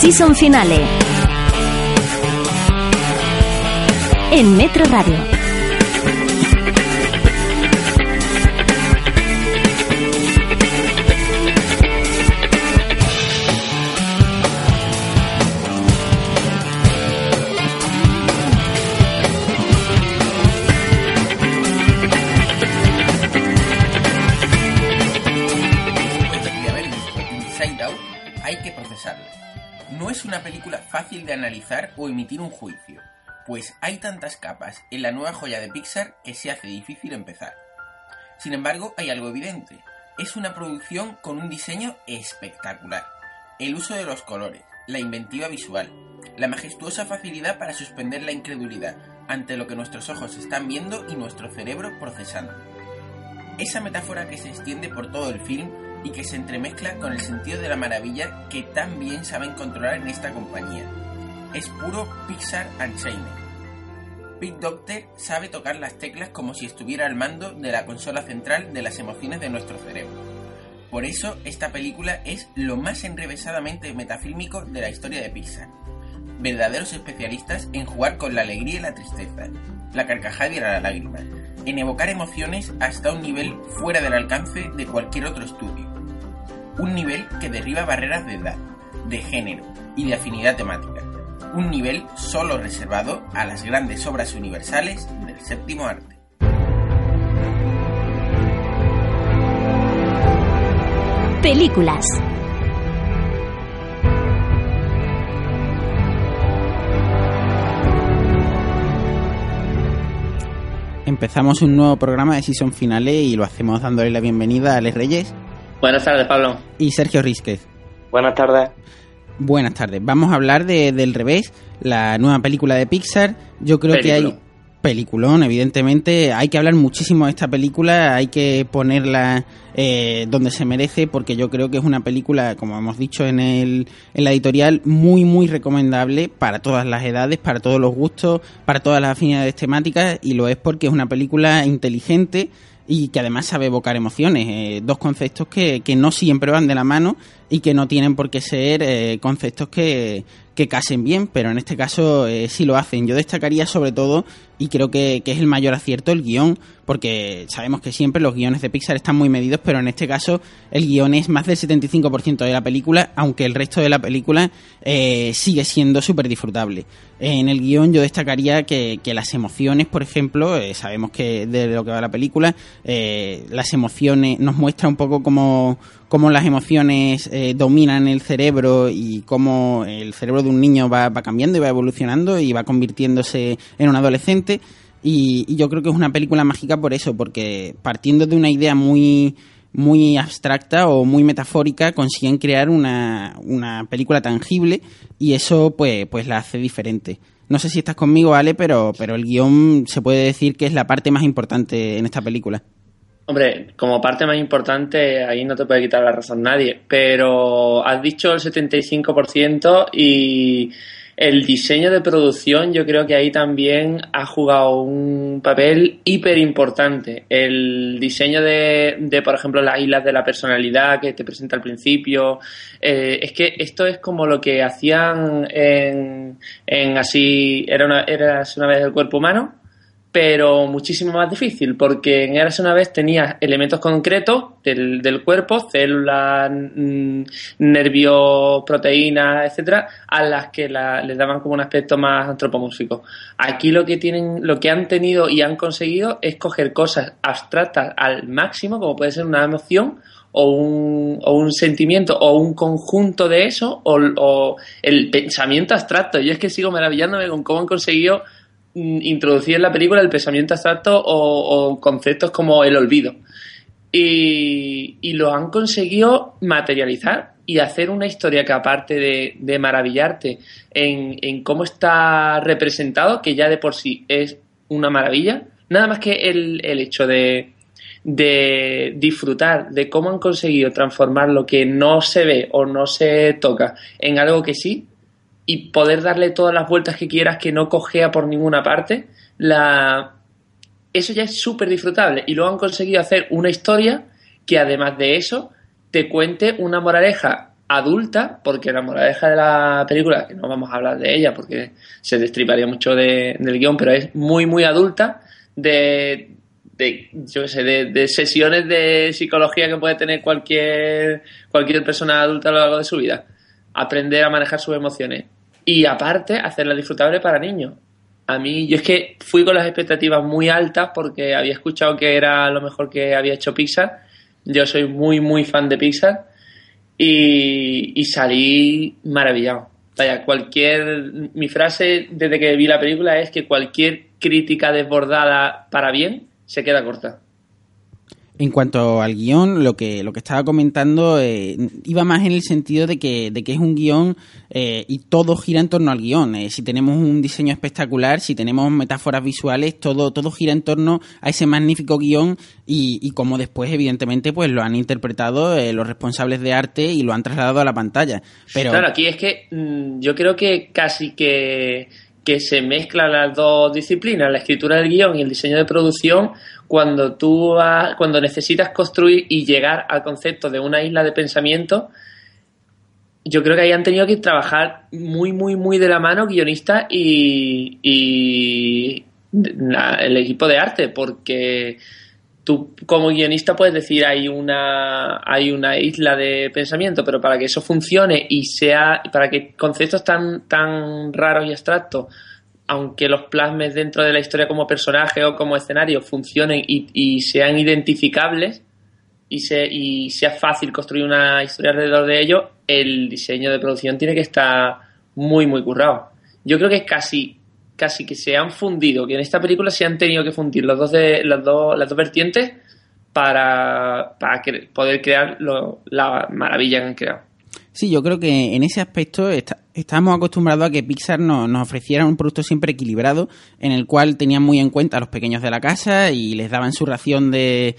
Season Finale en Metro Radio. De analizar o emitir un juicio, pues hay tantas capas en la nueva joya de Pixar que se hace difícil empezar. Sin embargo, hay algo evidente. Es una producción con un diseño espectacular. El uso de los colores, la inventiva visual, la majestuosa facilidad para suspender la incredulidad ante lo que nuestros ojos están viendo y nuestro cerebro procesando. Esa metáfora que se extiende por todo el film y que se entremezcla con el sentido de la maravilla que tan bien saben controlar en esta compañía. Es puro Pixar Unchained. Big Doctor sabe tocar las teclas como si estuviera al mando de la consola central de las emociones de nuestro cerebro. Por eso, esta película es lo más enrevesadamente metafílmico de la historia de Pixar. Verdaderos especialistas en jugar con la alegría y la tristeza, la carcajada y la lágrima, en evocar emociones hasta un nivel fuera del alcance de cualquier otro estudio. Un nivel que derriba barreras de edad, de género y de afinidad temática. Un nivel solo reservado a las grandes obras universales del séptimo arte. Películas. Empezamos un nuevo programa de Season Finale y lo hacemos dándole la bienvenida a Alex Reyes Buenas tardes, Pablo. y Sergio Rísquez. Buenas tardes. Buenas tardes. Vamos a hablar de Del Revés, la nueva película de Pixar. Yo creo que hay Peliculón. peliculón, evidentemente. Hay que hablar muchísimo de esta película, hay que ponerla eh, donde se merece, porque yo creo que es una película, como hemos dicho en, el, en la editorial, muy, muy recomendable para todas las edades, para todos los gustos, para todas las afinidades temáticas, y lo es porque es una película inteligente y que además sabe evocar emociones. eh, dos conceptos que, que no siempre van de la mano y que no tienen por qué ser eh, conceptos que, que casen bien, pero en este caso eh, sí lo hacen. Yo destacaría sobre todo, y creo que, que es el mayor acierto, el guion, porque sabemos que siempre los guiones de Pixar están muy medidos, pero en este caso el guion es más del 75% de la película, aunque el resto de la película eh, sigue siendo súper disfrutable. En el guion yo destacaría que, que las emociones, por ejemplo, eh, sabemos que de lo que va la película, eh, las emociones nos muestra un poco cómo, cómo las emociones eh, dominan el cerebro y cómo el cerebro de un niño va, va cambiando y va evolucionando y va convirtiéndose en un adolescente. Y, yo creo que es una película mágica por eso, porque partiendo de una idea muy muy abstracta o muy metafórica consiguen crear una, una película tangible y eso pues pues la hace diferente. No sé si estás conmigo, Ale, pero, pero el guion se puede decir que es la parte más importante en esta película. Hombre, como parte más importante, ahí no te puede quitar la razón nadie, pero has dicho el 75% y el diseño de producción yo creo que ahí también ha jugado un papel hiper importante. El diseño de, de, por ejemplo, las islas de la personalidad que te presenta al principio. Eh, es que esto es como lo que hacían en, en así, era una, eras una vez el cuerpo humano, pero muchísimo más difícil, porque en Eras una vez tenías elementos concretos del, del cuerpo, células, mm, nervios, proteínas, etcétera, a las que la- les daban como un aspecto más antropomórfico. Aquí lo que tienen, lo que han tenido y han conseguido es coger cosas abstractas al máximo, como puede ser una emoción o un, o un sentimiento o un conjunto de eso o, o el pensamiento abstracto. Yo es que sigo maravillándome con cómo han conseguido introducir en la película el pensamiento abstracto o, conceptos como el olvido. Y, y, lo han conseguido materializar y hacer una historia que aparte de, maravillarte en, cómo está representado, que ya de por sí es una maravilla, nada más que el, hecho de disfrutar de cómo han conseguido transformar lo que no se ve o no se toca en algo que sí y poder darle todas las vueltas que quieras que no cojea por ninguna parte, la... eso ya es súper disfrutable y luego han conseguido hacer una historia que además de eso te cuente una moraleja adulta, porque la moraleja de la película, que no vamos a hablar de ella porque se destriparía mucho de, del guion, pero es muy, muy adulta, de, de yo sé, de, sesiones de psicología que puede tener cualquier, cualquier persona adulta a lo largo de su vida. Aprender a manejar sus emociones. Y aparte, hacerla disfrutable para niños. A mí, yo es que fui con las expectativas muy altas porque había escuchado que era lo mejor que había hecho Pixar. Yo soy muy, muy fan de Pixar y, salí maravillado. Vaya, cualquier. Mi frase desde que vi la película es que cualquier crítica desbordada para bien se queda corta. En cuanto al guion, lo que, lo que estaba comentando eh, iba más en el sentido de que, de que es un guion eh, y todo gira en torno al guion. Eh, si tenemos un diseño espectacular, si tenemos metáforas visuales, todo, todo gira en torno a ese magnífico guion y, y como después, evidentemente, pues lo han interpretado los responsables de arte y lo han trasladado a la pantalla. Pero... Claro, aquí es que mm, yo creo que casi que que se mezclan las dos disciplinas, la escritura del guion y el diseño de producción, cuando tú cuando necesitas construir y llegar al concepto de una isla de pensamiento, yo creo que ahí han tenido que trabajar muy, muy, muy de la mano guionistas y, y el equipo de arte, porque tú como guionista puedes decir hay una hay una isla de pensamiento, pero para que eso funcione y sea para que conceptos tan tan raros y abstractos aunque los plasmes dentro de la historia como personaje o como escenario funcionen y, sean identificables y, se, y sea fácil construir una historia alrededor de ello, el diseño de producción tiene que estar muy, muy currado. Yo creo que es casi, casi que se han fundido, que en esta película se han tenido que fundir los dos de, las, dos, las dos vertientes para, para poder crear la maravilla que han creado. Sí, yo creo que en ese aspecto estamos acostumbrados a que Pixar nos, ofreciera un producto siempre equilibrado, en el cual tenían muy en cuenta a los pequeños de la casa y les daban su ración de,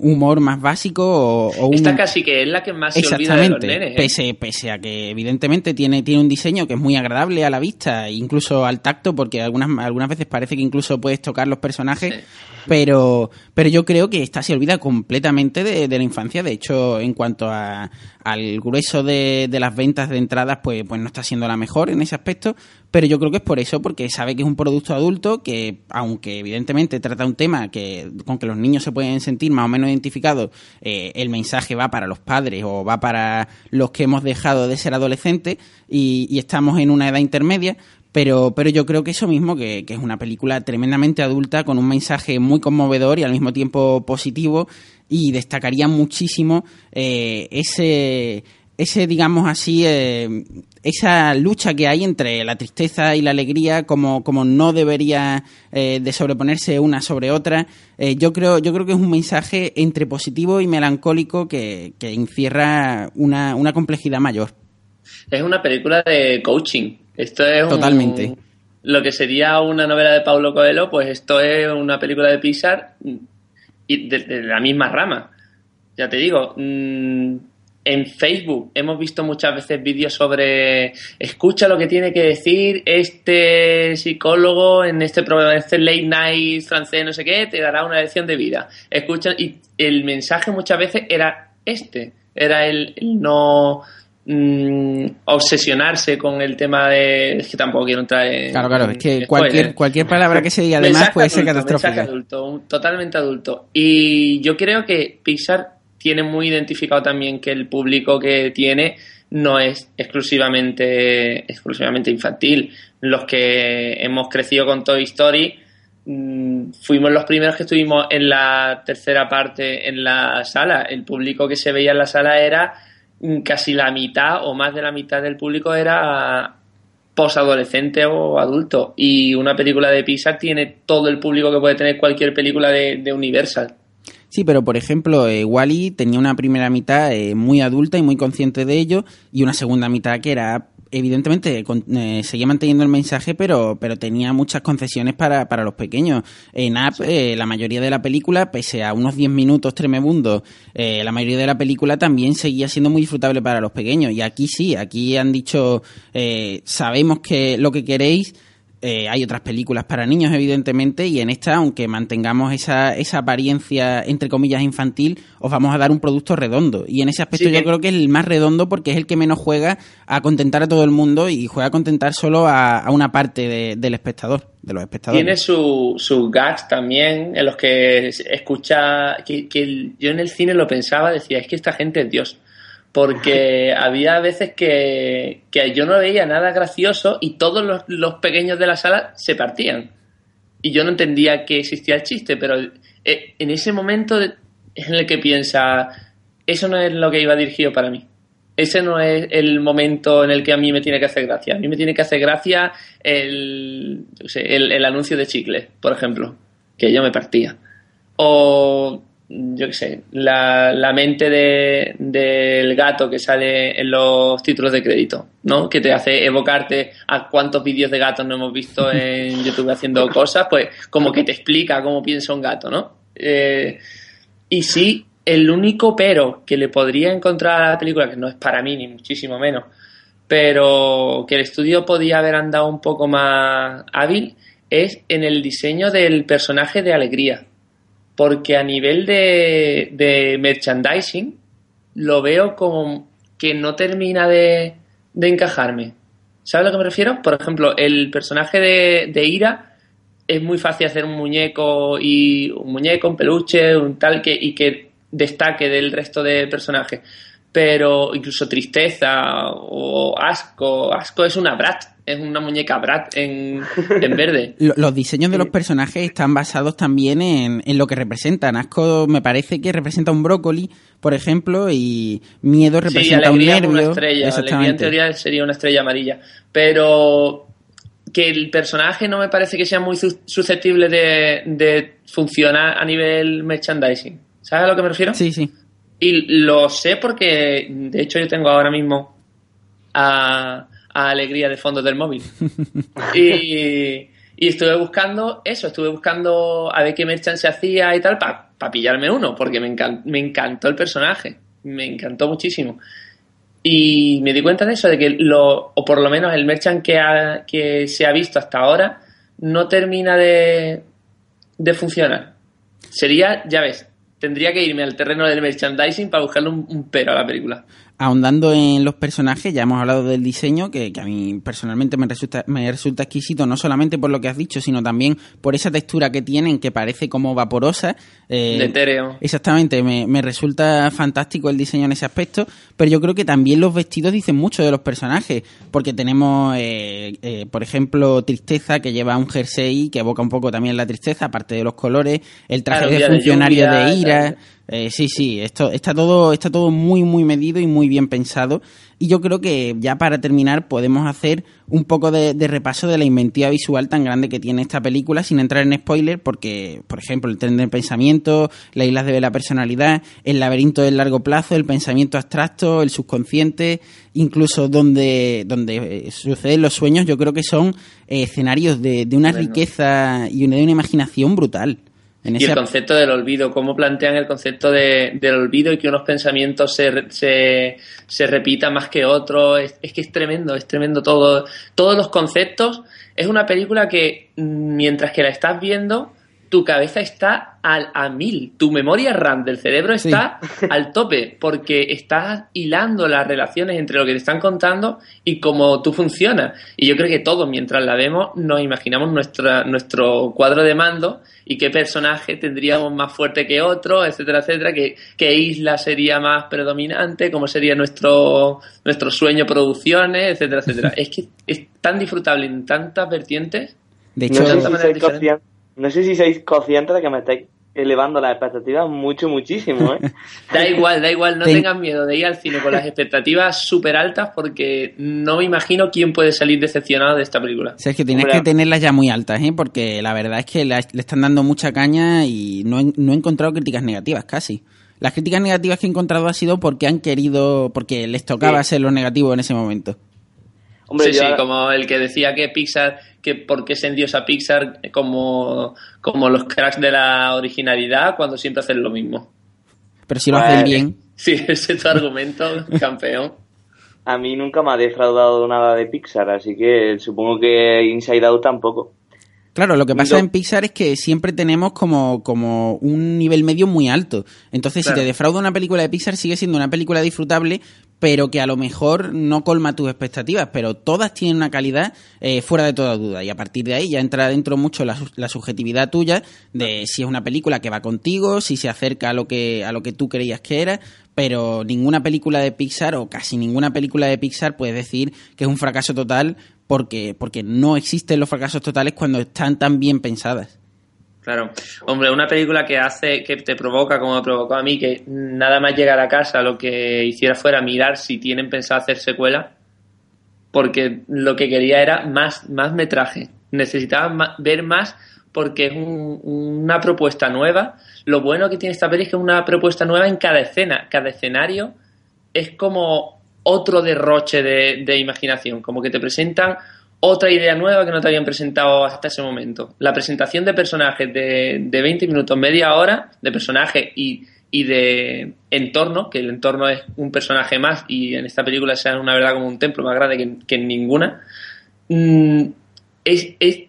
humor más básico o, o Esta casi que es la que más se olvida de los nenes, ¿eh? pese, pese a que evidentemente tiene, tiene un diseño que es muy agradable a la vista, incluso al tacto, porque algunas, algunas veces parece que incluso puedes tocar los personajes, pero, pero yo creo que esta se olvida completamente de, de la infancia. De hecho, en cuanto a, al grueso de, de, las ventas de entradas, pues, pues no está siendo la mejor en ese aspecto, pero yo creo que es por eso, porque sabe que es un producto adulto que, aunque evidentemente trata un tema que con que los niños se pueden sentir más o menos identificados, eh, el mensaje va para los padres o va para los que hemos dejado de ser adolescentes y, estamos en una edad intermedia, pero, pero yo creo que eso mismo, que, que, es una película tremendamente adulta, con un mensaje muy conmovedor y al mismo tiempo positivo, y destacaría muchísimo eh, ese, ese, digamos así, eh, esa lucha que hay entre la tristeza y la alegría, como, como no debería eh, de sobreponerse una sobre otra. yo, creo, yo creo que es un mensaje entre positivo y melancólico que, que encierra una, una complejidad mayor. Es una película de coaching esto es Totalmente. lo que sería una novela de Paulo Coelho, pues esto es una película de Pixar y de, la misma rama. Ya te digo, mm, en Facebook hemos visto muchas veces vídeos sobre escucha lo que tiene que decir este psicólogo en este programa, este late night francés, no sé qué, te dará una lección de vida. Escucha, y el mensaje muchas veces era este, era el no Mm, obsesionarse con el tema de es que tampoco quiero entrar en claro claro es que cualquier cualquier palabra que se diga además puede ser catastrófica. adulto totalmente adulto. Y yo creo que Pixar tiene muy identificado también que el público que tiene no es exclusivamente exclusivamente infantil los que hemos crecido con Toy Story mm, fuimos los primeros que estuvimos en la tercera parte en la sala el público que se veía en la sala era casi la mitad o más de la mitad del público era posadolescente o adulto. Y una película de Pixar tiene todo el público que puede tener cualquier película de Universal. Sí, pero por ejemplo, eh, Wally tenía una primera mitad eh, muy adulta y muy consciente de ello, y una segunda mitad que era evidentemente eh, seguía manteniendo el mensaje, pero, pero tenía muchas concesiones para, para los pequeños. En App, eh, la mayoría de la película, pese a unos 10 minutos tremebundos, eh, la mayoría de la película también seguía siendo muy disfrutable para los pequeños. Y aquí sí, aquí han dicho, sabemos que lo que queréis, eh, hay otras películas para niños, evidentemente, y en esta, aunque mantengamos esa, esa apariencia, entre comillas, infantil, os vamos a dar un producto redondo. Y en ese aspecto yo creo que es el más redondo porque es el que menos juega a contentar a todo el mundo y juega a contentar solo a, una parte del espectador, de los espectadores. Tiene sus su gags también, en los que escucha, que, que yo en el cine lo pensaba, decía, es que esta gente es Dios porque había veces que, yo no veía nada gracioso y todos los, pequeños de la sala se partían. Y yo no entendía que existía el chiste, pero eh, en ese momento en el que piensa, eso no es lo que iba dirigido para mí. Ese no es el momento en el que a mí me tiene que hacer gracia. A mí me tiene que hacer gracia el, el, el anuncio de chicle, por ejemplo, que yo me partía. O yo qué sé, la, la mente de, del gato que sale en los títulos de crédito, ¿no? Que te hace evocarte a cuántos vídeos de gatos no hemos visto en YouTube haciendo cosas, pues como que te explica cómo piensa un gato, ¿no? Eh, y sí, el único pero que le podría encontrar a la película, que no es para mí ni muchísimo menos, pero que el estudio podía haber andado un poco más hábil, es en el diseño del personaje de Alegría porque a nivel de, merchandising lo veo como que no termina de, encajarme. ¿Sabes a lo que me refiero? Por ejemplo, el personaje de, Ira es muy fácil hacer un muñeco y un muñeco, un peluche, un tal que y que destaque del resto de personajes. Pero incluso tristeza o asco, asco es una brat es una muñeca Brat en, verde. Los diseños de los personajes están basados también en, lo que representan. Asco me parece que representa un brócoli, por ejemplo, y miedo representa un nervio. Una estrella. Alegría en teoría sería una estrella amarilla. Pero que el personaje no me parece que sea muy susceptible de, de funcionar a nivel merchandising. ¿Sabes a lo que me refiero? Sí, sí. Y lo sé porque, de hecho, yo tengo ahora mismo a a alegría de fondo del móvil. y, estuve buscando eso, estuve buscando a ver qué merchan se hacía y tal para pillarme uno, porque me, me encantó el personaje, me encantó muchísimo. Y me di cuenta de eso, de que lo, o por lo menos el merchant que, que se ha visto hasta ahora, no termina de, de funcionar. Sería, ya ves, tendría que irme al terreno del merchandising para buscarle un pero a la película ahondando en los personajes, ya hemos hablado del diseño, que, a mí personalmente me resulta, me resulta exquisito, no solamente por lo que has dicho, sino también por esa textura que tienen, que parece como vaporosa. Eh, de etéreo. Exactamente, me, me, resulta fantástico el diseño en ese aspecto, pero yo creo que también los vestidos dicen mucho de los personajes, porque tenemos, eh, eh, por ejemplo, Tristeza, que lleva un jersey que evoca un poco también la tristeza, aparte de los colores, el traje de funcionario de, Ira. Eh, sí, sí, esto está todo, está todo muy, muy medido y muy bien pensado. Y yo creo que ya para terminar podemos hacer un poco de, repaso de la inventiva visual tan grande que tiene esta película, sin entrar en spoiler, porque, por ejemplo, el tren del pensamiento, las islas de la personalidad, el laberinto del largo plazo, el pensamiento abstracto, el subconsciente, incluso donde, donde eh, suceden los sueños, yo creo que son eh, escenarios de, una riqueza y una, de una imaginación brutal y el concepto del olvido, cómo plantean el concepto de, del olvido y que unos pensamientos se, se, se repitan más que otros, es, que es tremendo, es tremendo todo. Todos los conceptos, es una película que mientras que la estás viendo, tu cabeza está al, a mil, tu memoria RAM del cerebro está al tope, porque estás hilando las relaciones entre lo que te están contando y cómo tú funcionas. Y yo creo que todos, mientras la vemos, nos imaginamos nuestra, nuestro cuadro de mando y qué personaje tendríamos más fuerte que otro, etcétera, etcétera, qué, qué isla sería más predominante, cómo sería nuestro, nuestro sueño producciones, etcétera, etcétera. es que es tan disfrutable en tantas vertientes. De hecho, no sé, si sois conscientes, de que me estáis elevando las expectativas mucho, muchísimo, ¿eh? da igual, da igual, no tengan miedo de ir al cine con las expectativas súper altas porque no me imagino quién puede salir decepcionado de esta película. Sergio, tienes que tenerlas ya muy altas, ¿eh? Porque la verdad es que le están dando mucha caña y no he, no he encontrado críticas negativas casi. Las críticas negativas que he encontrado ha sido porque han querido, porque les tocaba ser lo negativo en ese momento. sí, sí, como el que decía que Pixar que por qué se endiosa Pixar como, como los cracks de la originalidad cuando siempre hacen lo mismo. Pero si lo hacen pues, bien. Sí, ese es tu argumento, campeón. A mí nunca me ha defraudado nada de Pixar, así que supongo que Inside Out tampoco. Claro, lo que pasa en Pixar es que siempre tenemos como, como un nivel medio muy alto. Entonces, si te defrauda una película de Pixar, sigue siendo una película disfrutable, pero que a lo mejor no colma tus expectativas, pero todas tienen una calidad eh, fuera de toda duda. Y a partir de ahí ya entra dentro mucho la, la, subjetividad tuya de si es una película que va contigo, si se acerca a lo que, a lo que tú creías que era, pero ninguna película de Pixar o casi ninguna película de Pixar puedes decir que es un fracaso total porque, porque no existen los fracasos totales cuando están tan bien pensadas. Claro. Hombre, una película que hace, que te provoca, como me provocó a mí, que nada más llegar a casa lo que hiciera fuera mirar si tienen pensado hacer secuela, porque lo que quería era más, más metraje. Necesitaba ver más porque es una propuesta nueva. Lo bueno que tiene esta peli es que es una propuesta nueva en cada escena. Cada escenario es como otro derroche de, de imaginación, como que te presentan otra idea nueva que no te habían presentado hasta ese momento. La presentación de personajes de, de 20 minutos, media hora, de personajes y, y, de entorno, que el entorno es un personaje más y en esta película sea una verdad como un templo más grande que, en ninguna, mm, es, es,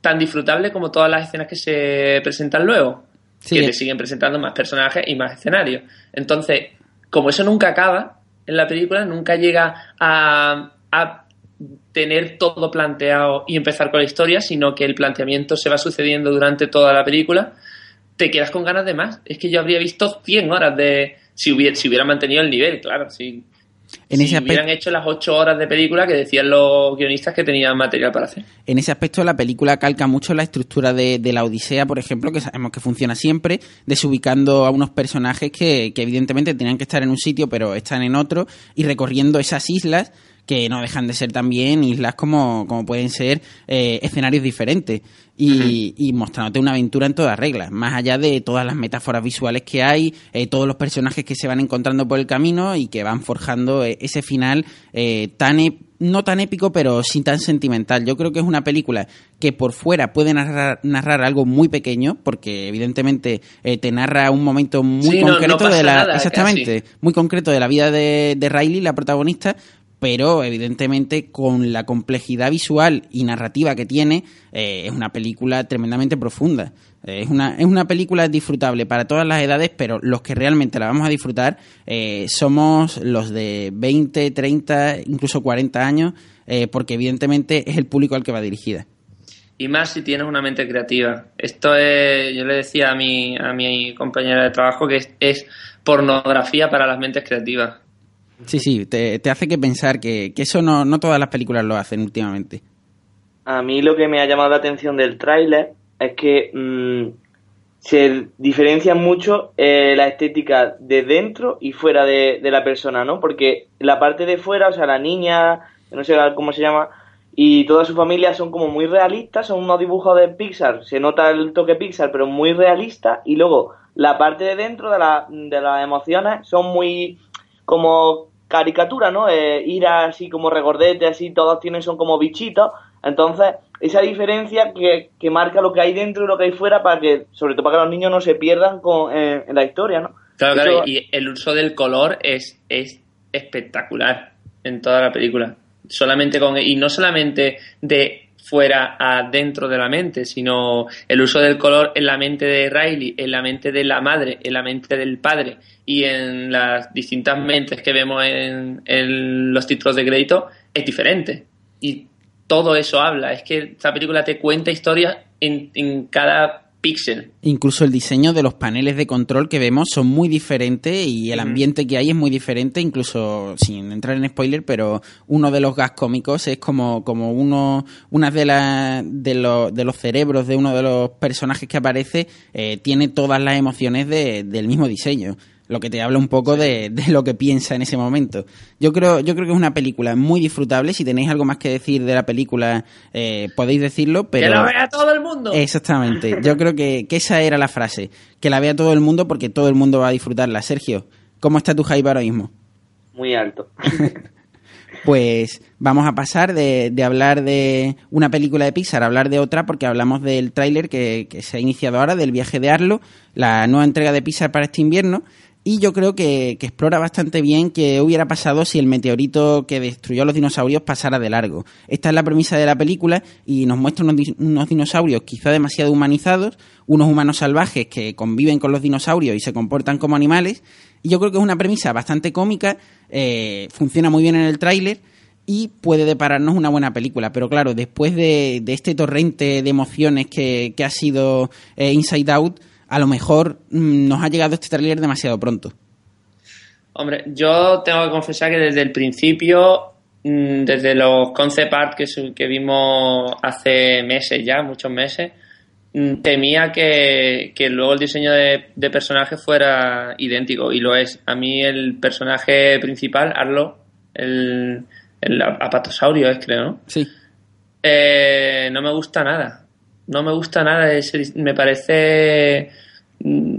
tan disfrutable como todas las escenas que se presentan luego, que te siguen presentando más personajes y más escenarios. Entonces, como eso nunca acaba en la película, nunca llega a, a tener todo planteado y empezar con la historia, sino que el planteamiento se va sucediendo durante toda la película, te quedas con ganas de más. Es que yo habría visto 100 horas de... Si hubiera, si hubiera mantenido el nivel, claro, si, hubieran hecho las 8 horas de película que decían los guionistas que tenían material para hacer. En ese aspecto la película calca mucho la estructura de, la Odisea, por ejemplo, que sabemos que funciona siempre, desubicando a unos personajes que, que evidentemente tenían que estar en un sitio pero están en otro y recorriendo esas islas que no dejan de ser también islas como, como pueden ser eh, escenarios diferentes y, mostrándote una aventura en todas reglas, más allá de todas las metáforas visuales que hay, eh, todos los personajes que se van encontrando por el camino y que van forjando eh, ese final tan no tan épico, pero sí tan sentimental. Yo creo que es una película que por fuera puede narrar, narrar algo muy pequeño, porque evidentemente te narra un momento muy concreto de la, exactamente, muy concreto de la vida de, de Riley, la protagonista, pero evidentemente con la complejidad visual y narrativa que tiene, eh, es una película tremendamente profunda. Eh, es, una, es una película disfrutable para todas las edades, pero los que realmente la vamos a disfrutar eh, somos los de 20, 30, incluso 40 años, porque evidentemente es el público al que va dirigida. Y más si tienes una mente creativa. Esto es, yo le decía a mi, a mi compañera de trabajo que es pornografía para las mentes creativas Sí, sí, te, hace que pensar que, eso no, no todas las películas lo hacen últimamente. A mí lo que me ha llamado la atención del tráiler es que mm, se diferencia mucho eh, la estética de dentro y fuera de, la persona, ¿no? Porque la parte de fuera, o sea, la niña, no sé cómo se llama, y toda su familia son como muy realistas, son unos dibujos de Pixar, se nota el toque Pixar, pero muy realista, y luego la parte de dentro de, la, de las emociones son muy como caricatura, ¿no? Eh, ir así como regordete, así, todos tienen, son como bichitos. Entonces, esa diferencia que, que, marca lo que hay dentro y lo que hay fuera para que, sobre todo para que los niños no se pierdan con, eh, en la historia, ¿no? Claro, claro, y el uso del color es, es espectacular en toda la película. Solamente con, y no solamente de fuera a dentro de la mente, sino el uso del color en la mente de Riley, en la mente de la madre, en la mente del padre y en las distintas mentes que vemos en, los títulos de crédito es diferente. Y todo eso habla. Es que esta película te cuenta historias en, en cada píxel. Incluso el diseño de los paneles de control que vemos son muy diferentes y el ambiente que hay es muy diferente, incluso sin entrar en spoiler, pero uno de los gas cómicos es como, como uno, una de, las de, los, de los cerebros de uno de los personajes que aparece eh, tiene todas las emociones de, del mismo diseño lo que te habla un poco de, de, lo que piensa en ese momento. Yo creo, yo creo que es una película muy disfrutable. Si tenéis algo más que decir de la película, eh, podéis decirlo, pero... ¡Que la vea todo el mundo! Exactamente. Yo creo que, que, esa era la frase. Que la vea todo el mundo porque todo el mundo va a disfrutarla. Sergio, ¿cómo está tu hype ahora mismo? Muy alto. pues vamos a pasar de, de, hablar de una película de Pixar a hablar de otra porque hablamos del tráiler que, que se ha iniciado ahora, del viaje de Arlo, la nueva entrega de Pixar para este invierno y yo creo que, que, explora bastante bien qué hubiera pasado si el meteorito que destruyó a los dinosaurios pasara de largo. Esta es la premisa de la película y nos muestra unos, unos, dinosaurios quizá demasiado humanizados, unos humanos salvajes que conviven con los dinosaurios y se comportan como animales. Y yo creo que es una premisa bastante cómica, eh, funciona muy bien en el tráiler y puede depararnos una buena película. Pero claro, después de, de este torrente de emociones que, que ha sido eh, Inside Out, a lo mejor mmm, nos ha llegado este tráiler demasiado pronto. Hombre, yo tengo que confesar que desde el principio, mmm, desde los concept art que, que, vimos hace meses ya, muchos meses, mmm, temía que, que, luego el diseño de, de, personaje fuera idéntico, y lo es. A mí el personaje principal, Arlo, el, el apatosaurio es, creo, ¿no? Sí. Eh, no me gusta nada no me gusta nada, me parece mm,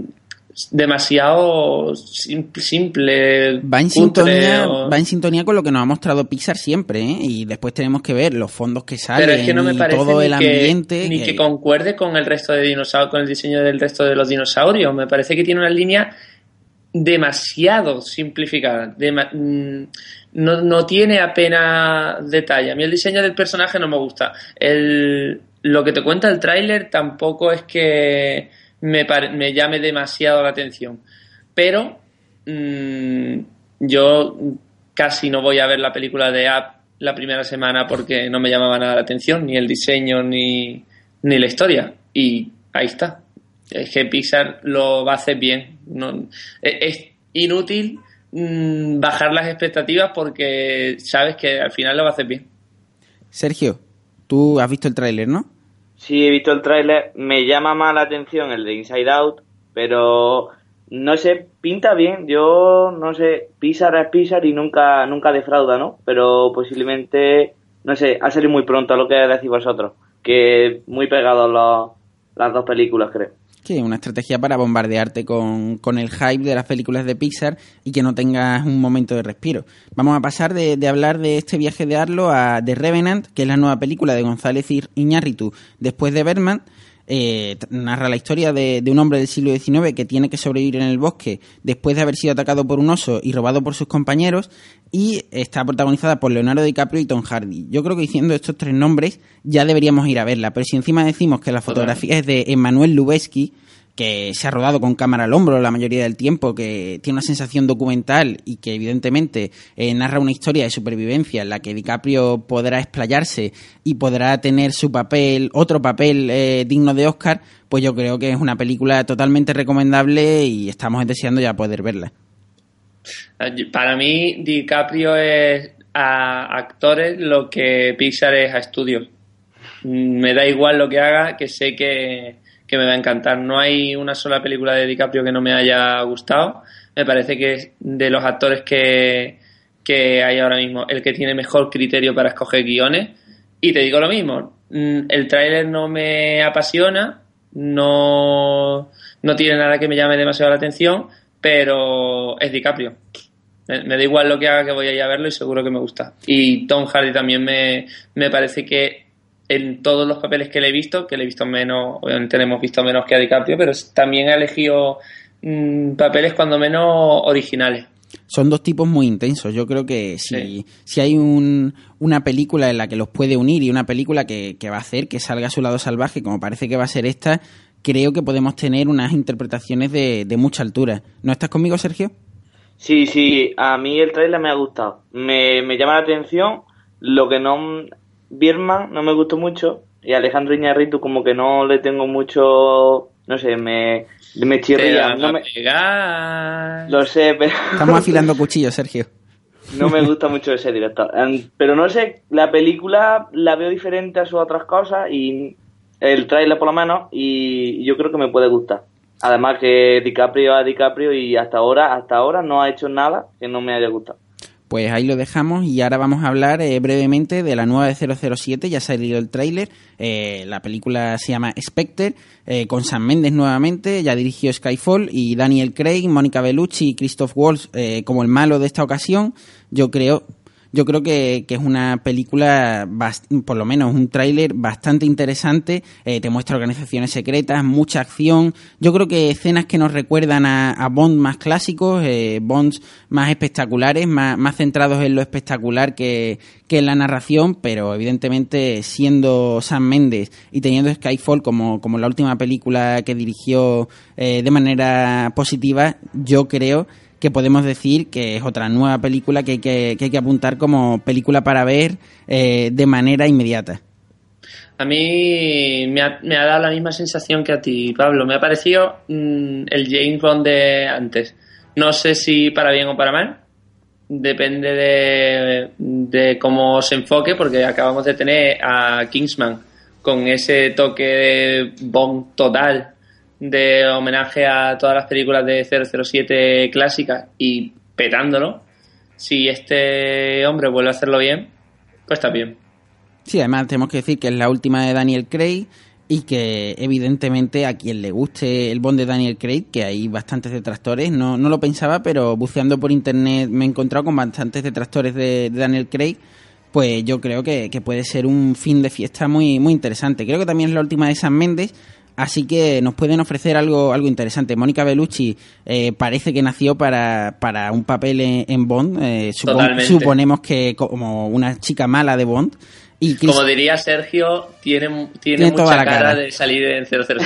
demasiado simple. Va en, sintonía, o... va en sintonía con lo que nos ha mostrado Pixar siempre, ¿eh? y después tenemos que ver los fondos que salen Pero es que no me parece todo el que, ambiente. Ni que... que concuerde con el resto de dinosaurios, con el diseño del resto de los dinosaurios. Me parece que tiene una línea demasiado simplificada. Dema no, no tiene apenas detalle. A mí el diseño del personaje no me gusta. El, lo que te cuenta el tráiler tampoco es que me, me, llame demasiado la atención. Pero mmm, yo casi no voy a ver la película de App la primera semana porque no me llamaba nada la atención, ni el diseño, ni, ni la historia. Y ahí está. Es que Pixar lo va a hacer bien. No, es inútil mmm, bajar las expectativas porque sabes que al final lo va a hacer bien. Sergio, Tú has visto el tráiler, ¿no? Sí, he visto el tráiler. Me llama más la atención el de Inside Out, pero no sé, pinta bien. Yo no sé, Pixar es Pixar y nunca, nunca defrauda, ¿no? Pero posiblemente, no sé, ha salido muy pronto lo que decís vosotros, que muy pegados los, las dos películas, creo. Sí, una estrategia para bombardearte con, con, el hype de las películas de Pixar y que no tengas un momento de respiro. Vamos a pasar de, de hablar de este viaje de Arlo a The Revenant, que es la nueva película de González Iñárritu después de Berman. Eh, narra la historia de, de, un hombre del siglo XIX que tiene que sobrevivir en el bosque después de haber sido atacado por un oso y robado por sus compañeros y está protagonizada por Leonardo DiCaprio y Tom Hardy. Yo creo que diciendo estos tres nombres ya deberíamos ir a verla, pero si encima decimos que la fotografía es de Emmanuel Lubezki, que se ha rodado con cámara al hombro la mayoría del tiempo, que tiene una sensación documental y que evidentemente eh, narra una historia de supervivencia en la que DiCaprio podrá explayarse y podrá tener su papel, otro papel eh, digno de Oscar, pues yo creo que es una película totalmente recomendable y estamos deseando ya poder verla. Para mí, DiCaprio es a actores lo que Pixar es a estudios. Me da igual lo que haga, que sé que que me va a encantar. No hay una sola película de DiCaprio que no me haya gustado. Me parece que es de los actores que, que hay ahora mismo el que tiene mejor criterio para escoger guiones. Y te digo lo mismo, mm, el tráiler no me apasiona, no, no tiene nada que me llame demasiado la atención, pero es DiCaprio. Me, da igual lo que haga que voy a ir a verlo y seguro que me gusta. Y Tom Hardy también me, me parece que en todos los papeles que le he visto, que le he visto menos, obviamente le hemos visto menos que a DiCaprio, pero también ha elegido mmm, papeles cuando menos originales. Son dos tipos muy intensos. Yo creo que si, sí. si hay un, una película en la que los puede unir y una película que, que va a hacer que salga a su lado salvaje, como parece que va a ser esta, creo que podemos tener unas interpretaciones de, de mucha altura. ¿No estás conmigo, Sergio? Sí, sí, a mí el trailer me ha gustado. Me, me llama la atención. Lo que no Birman no me gustó mucho y Alejandro Iñárritu como que no le tengo mucho no sé, me, me chirría. No me... Lo sé, pero... Estamos afilando cuchillos, Sergio. No me gusta mucho ese director. Pero no sé, la película la veo diferente a sus otras cosas y el trailer por lo menos y yo creo que me puede gustar. Además que DiCaprio a DiCaprio y hasta ahora, hasta ahora no ha hecho nada que no me haya gustado. Pues ahí lo dejamos y ahora vamos a hablar eh, brevemente de la nueva de 007, ya ha salido el tráiler, eh, la película se llama Spectre, eh, con Sam Mendes nuevamente, ya dirigió Skyfall y Daniel Craig, Mónica Bellucci y Christoph Waltz como el malo de esta ocasión, yo creo, yo creo que, es una película, por lo menos un tráiler bastante interesante, eh, te muestra organizaciones secretas, mucha acción, yo creo que escenas que nos recuerdan a, Bond más clásicos, eh, Bonds más espectaculares, más, centrados en lo espectacular que, que, en la narración, pero evidentemente siendo Sam Mendes y teniendo Skyfall como, como la última película que dirigió eh, de manera positiva, yo creo que podemos decir que es otra nueva película que hay que, que, hay que apuntar como película para ver eh, de manera inmediata. A mí me ha, me ha, dado la misma sensación que a ti, Pablo. Me ha parecido mm, el James Bond de antes. No sé si para bien o para mal. Depende de, de cómo se enfoque, porque acabamos de tener a Kingsman con ese toque de Bond total de homenaje a todas las películas de 007 clásicas y petándolo, si este hombre vuelve a hacerlo bien, pues está bien. Sí, además tenemos que decir que es la última de Daniel Craig y que evidentemente a quien le guste el Bond de Daniel Craig, que hay bastantes detractores, no, no lo pensaba, pero buceando por internet me he encontrado con bastantes detractores de, Daniel Craig, pues yo creo que, puede ser un fin de fiesta muy, muy interesante. Creo que también es la última de San Méndez, Así que nos pueden ofrecer algo, algo interesante. Mónica Bellucci eh, parece que nació para, para un papel en, Bond. Eh, suponemos que como una chica mala de Bond. Y como diría Sergio, tiene, tiene, mucha la cara, de salir en 007.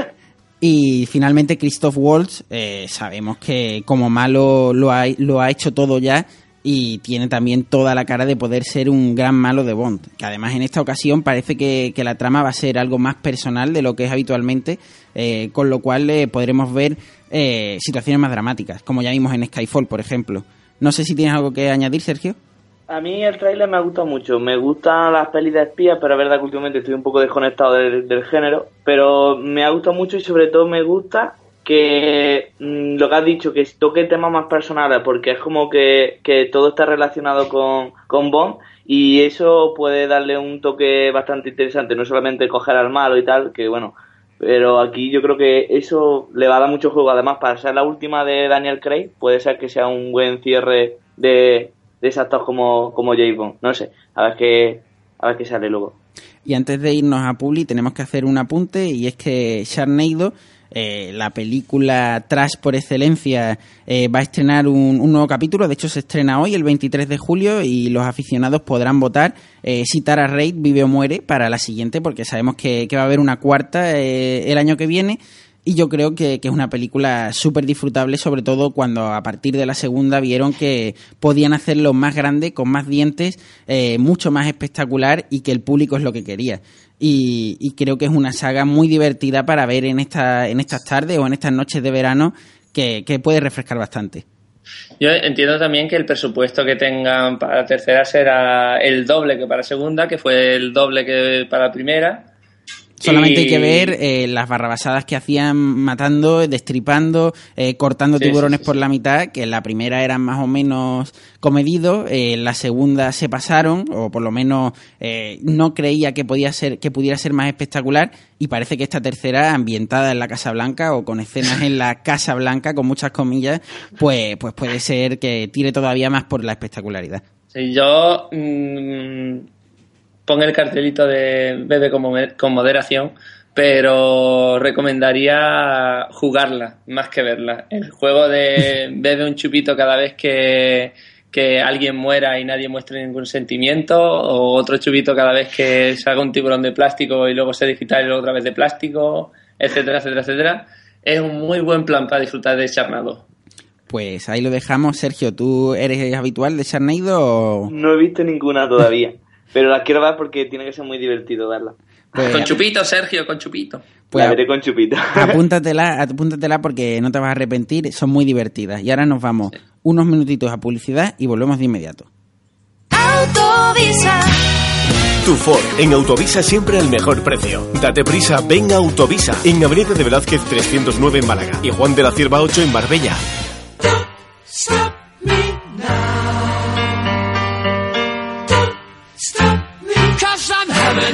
y finalmente Christoph Waltz, eh, sabemos que como malo lo ha, lo ha hecho todo ya y tiene también toda la cara de poder ser un gran malo de Bond. Que además en esta ocasión parece que, la trama va a ser algo más personal de lo que es habitualmente, eh, con lo cual eh, podremos ver eh, situaciones más dramáticas, como ya vimos en Skyfall, por ejemplo. No sé si tienes algo que añadir, Sergio. A mí el tráiler me ha gustado mucho. Me gustan las pelis de espías, pero es verdad que últimamente estoy un poco desconectado del, del género. Pero me ha gustado mucho y sobre todo me gusta que mm, lo que has dicho, que toque temas más personales, porque es como que, todo está relacionado con, con Bond y eso puede darle un toque bastante interesante, no solamente coger al malo y tal, que bueno, pero aquí yo creo que eso le va a dar mucho juego. Además, para ser la última de Daniel Craig, puede ser que sea un buen cierre de, de exactos como, como James Bond. No sé, a ver qué, a ver qué sale luego. Y antes de irnos a Publi, tenemos que hacer un apunte y es que Sharnado eh, la película Trash por excelencia eh, va a estrenar un, nuevo capítulo. De hecho, se estrena hoy, el 23 de julio, y los aficionados podrán votar eh, si Tara Reid vive o muere para la siguiente, porque sabemos que, va a haber una cuarta el año que viene. Y yo creo que, es una película súper disfrutable, sobre todo cuando a partir de la segunda vieron que podían hacerlo más grande, con más dientes, mucho más espectacular y que el público es lo que quería y, creo que es una saga muy divertida para ver en, esta, en estas tardes o en estas noches de verano que, que puede refrescar bastante. Yo entiendo también que el presupuesto que tengan para tercera será el doble que para segunda, que fue el doble que para la primera. Solamente hay que ver eh, las barrabasadas que hacían matando, destripando, eh, cortando tiburones por la mitad, que en la primera eran más o menos comedidos, en eh, la segunda se pasaron, o por lo menos no creía que podía ser, que pudiera ser más espectacular, y parece que esta tercera, ambientada en la Casa Blanca o con escenas en la Casa Blanca, con muchas comillas, pues, pues puede ser que tire todavía más por la espectacularidad. Sí, yo mm, ponga el cartelito de bebe con, moderación, pero recomendaría jugarla más que verla. El juego de bebe un chupito cada vez que, alguien muera y nadie muestre ningún sentimiento, o otro chupito cada vez que salga un tiburón de plástico y luego se digital y luego otra vez de plástico, etcétera, etcétera, etcétera. Es un muy buen plan para disfrutar de Charnado. Pues ahí lo dejamos. Sergio, ¿tú eres habitual de Charnado? No he visto ninguna todavía. Pero la quiero ver porque tiene que ser muy divertido verla. Pues con chupito, Sergio, con chupito. Pues la veré con chupita. apúntatela, apúntatela porque no te vas a arrepentir, son muy divertidas. Y ahora nos vamos unos minutitos a publicidad y volvemos de inmediato. Autovisa. Tu Ford en Autovisa siempre al mejor precio. Date prisa, ven a Autovisa en Avenida de Velázquez 309 en Málaga y Juan de la Cierva 8 en Marbella.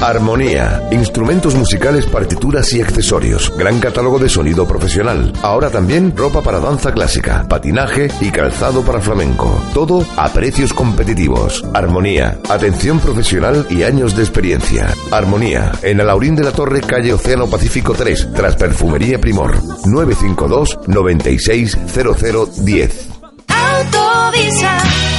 Armonía, instrumentos musicales, partituras y accesorios. Gran catálogo de sonido profesional. Ahora también ropa para danza clásica, patinaje y calzado para flamenco. Todo a precios competitivos. Armonía, atención profesional y años de experiencia. Armonía, en Alaurín de la Torre, calle Océano Pacífico 3, tras Perfumería Primor. 952 960010. Autovisa.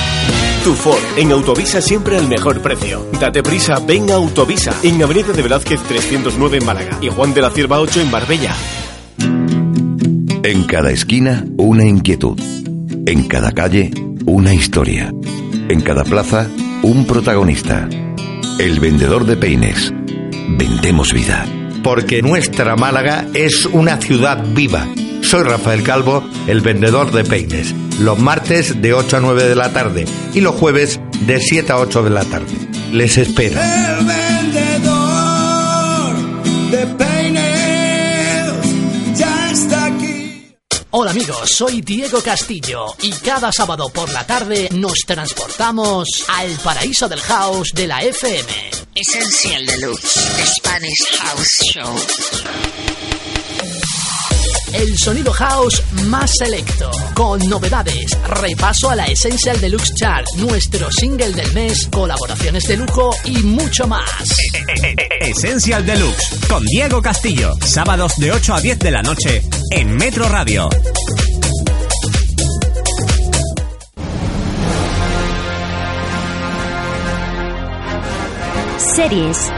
Tu Ford en Autovisa siempre al mejor precio. Date prisa, ven a Autovisa en Avenida de Velázquez 309 en Málaga y Juan de la Cierva 8 en Marbella. En cada esquina, una inquietud. En cada calle, una historia. En cada plaza, un protagonista. El vendedor de peines. Vendemos vida. Porque nuestra Málaga es una ciudad viva. Soy Rafael Calvo, el vendedor de peines. Los martes de 8 a 9 de la tarde y los jueves de 7 a 8 de la tarde. Les espero. Hola amigos, soy Diego Castillo y cada sábado por la tarde nos transportamos al paraíso del house de la FM. Esencial Deluxe, Spanish House Show. El sonido house más selecto, con novedades, repaso a la Essential Deluxe Chart, nuestro single del mes, colaboraciones de lujo y mucho más. Essential Deluxe con Diego Castillo, sábados de 8 a 10 de la noche en Metro Radio. Series.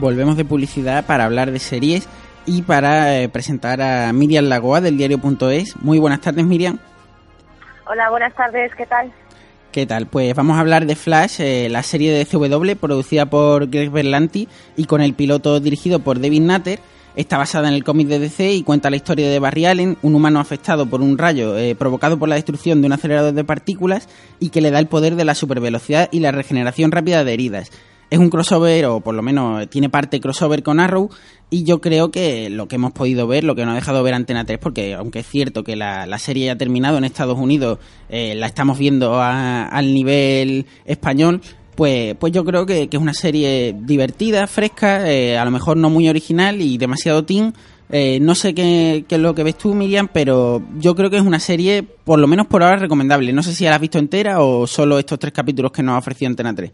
Volvemos de publicidad para hablar de series y para eh, presentar a Miriam Lagoa del diario.es. Muy buenas tardes, Miriam. Hola, buenas tardes, ¿qué tal? ¿Qué tal? Pues vamos a hablar de Flash, eh, la serie de CW producida por Greg Berlanti y con el piloto dirigido por David Nutter. Está basada en el cómic de DC y cuenta la historia de Barry Allen, un humano afectado por un rayo eh, provocado por la destrucción de un acelerador de partículas y que le da el poder de la supervelocidad y la regeneración rápida de heridas. Es un crossover, o por lo menos tiene parte crossover con Arrow, y yo creo que lo que hemos podido ver, lo que nos ha dejado ver Antena 3, porque aunque es cierto que la, serie ya ha terminado en Estados Unidos, eh, la estamos viendo a- al nivel español, pues, pues yo creo que, que es una serie divertida, fresca, eh, a lo mejor no muy original y demasiado teen. Eh, no sé qué, qué es lo que ves tú, Miriam, pero yo creo que es una serie, por lo menos por ahora, recomendable. No sé si la has visto entera o solo estos tres capítulos que nos ha ofrecido Antena 3.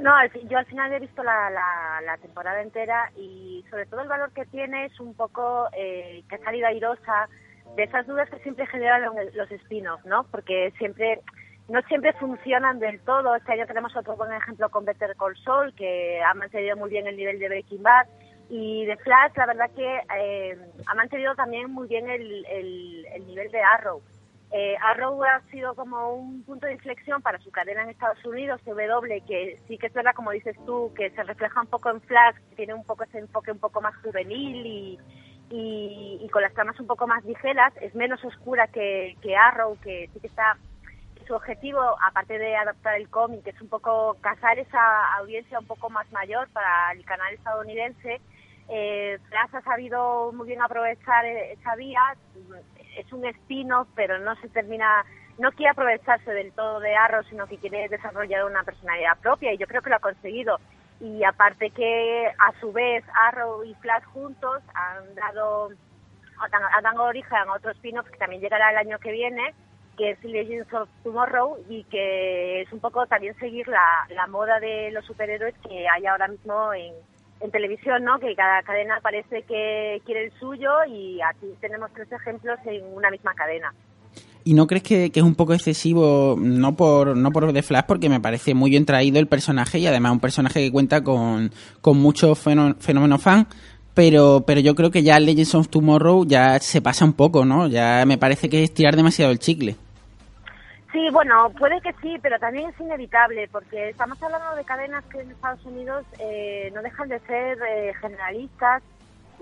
No, yo al final he visto la, la, la temporada entera y sobre todo el valor que tiene es un poco eh, que ha salido airosa de esas dudas que siempre generan los, los spin-offs, ¿no? Porque siempre no siempre funcionan del todo. Este año tenemos otro buen ejemplo con Better Call Saul, que ha mantenido muy bien el nivel de Breaking Bad. Y de Flash, la verdad que eh, ha mantenido también muy bien el nivel de Arrow. Eh, Arrow ha sido como un punto de inflexión para su cadena en Estados Unidos, CW, que sí que es verdad, como dices tú, que se refleja un poco en Flash, que tiene un poco ese enfoque un poco más juvenil y, y, y con las tramas un poco más ligeras, es menos oscura que, que Arrow, que sí que está su objetivo, aparte de adaptar el cómic, es un poco cazar esa audiencia un poco más mayor para el canal estadounidense, eh, Flash ha sabido muy bien aprovechar e- esa vía. Es un spin-off, pero no se termina, no quiere aprovecharse del todo de Arrow, sino que quiere desarrollar una personalidad propia y yo creo que lo ha conseguido. Y aparte que a su vez Arrow y Flash juntos han dado, han dado origen a otro spin-off que también llegará el año que viene, que es Legends of Tomorrow y que es un poco también seguir la, la moda de los superhéroes que hay ahora mismo en, en televisión, ¿no? Que cada cadena parece que quiere el suyo y aquí tenemos tres ejemplos en una misma cadena. ¿Y no crees que, es un poco excesivo, no por, no por The Flash, porque me parece muy bien traído el personaje y además un personaje que cuenta con, con mucho fenó- fenómeno fan, pero, pero yo creo que ya Legends of Tomorrow ya se pasa un poco, ¿no? Ya me parece que es tirar demasiado el chicle. Sí, bueno, puede que sí, pero también es inevitable porque estamos hablando de cadenas que en Estados Unidos eh, no dejan de ser eh, generalistas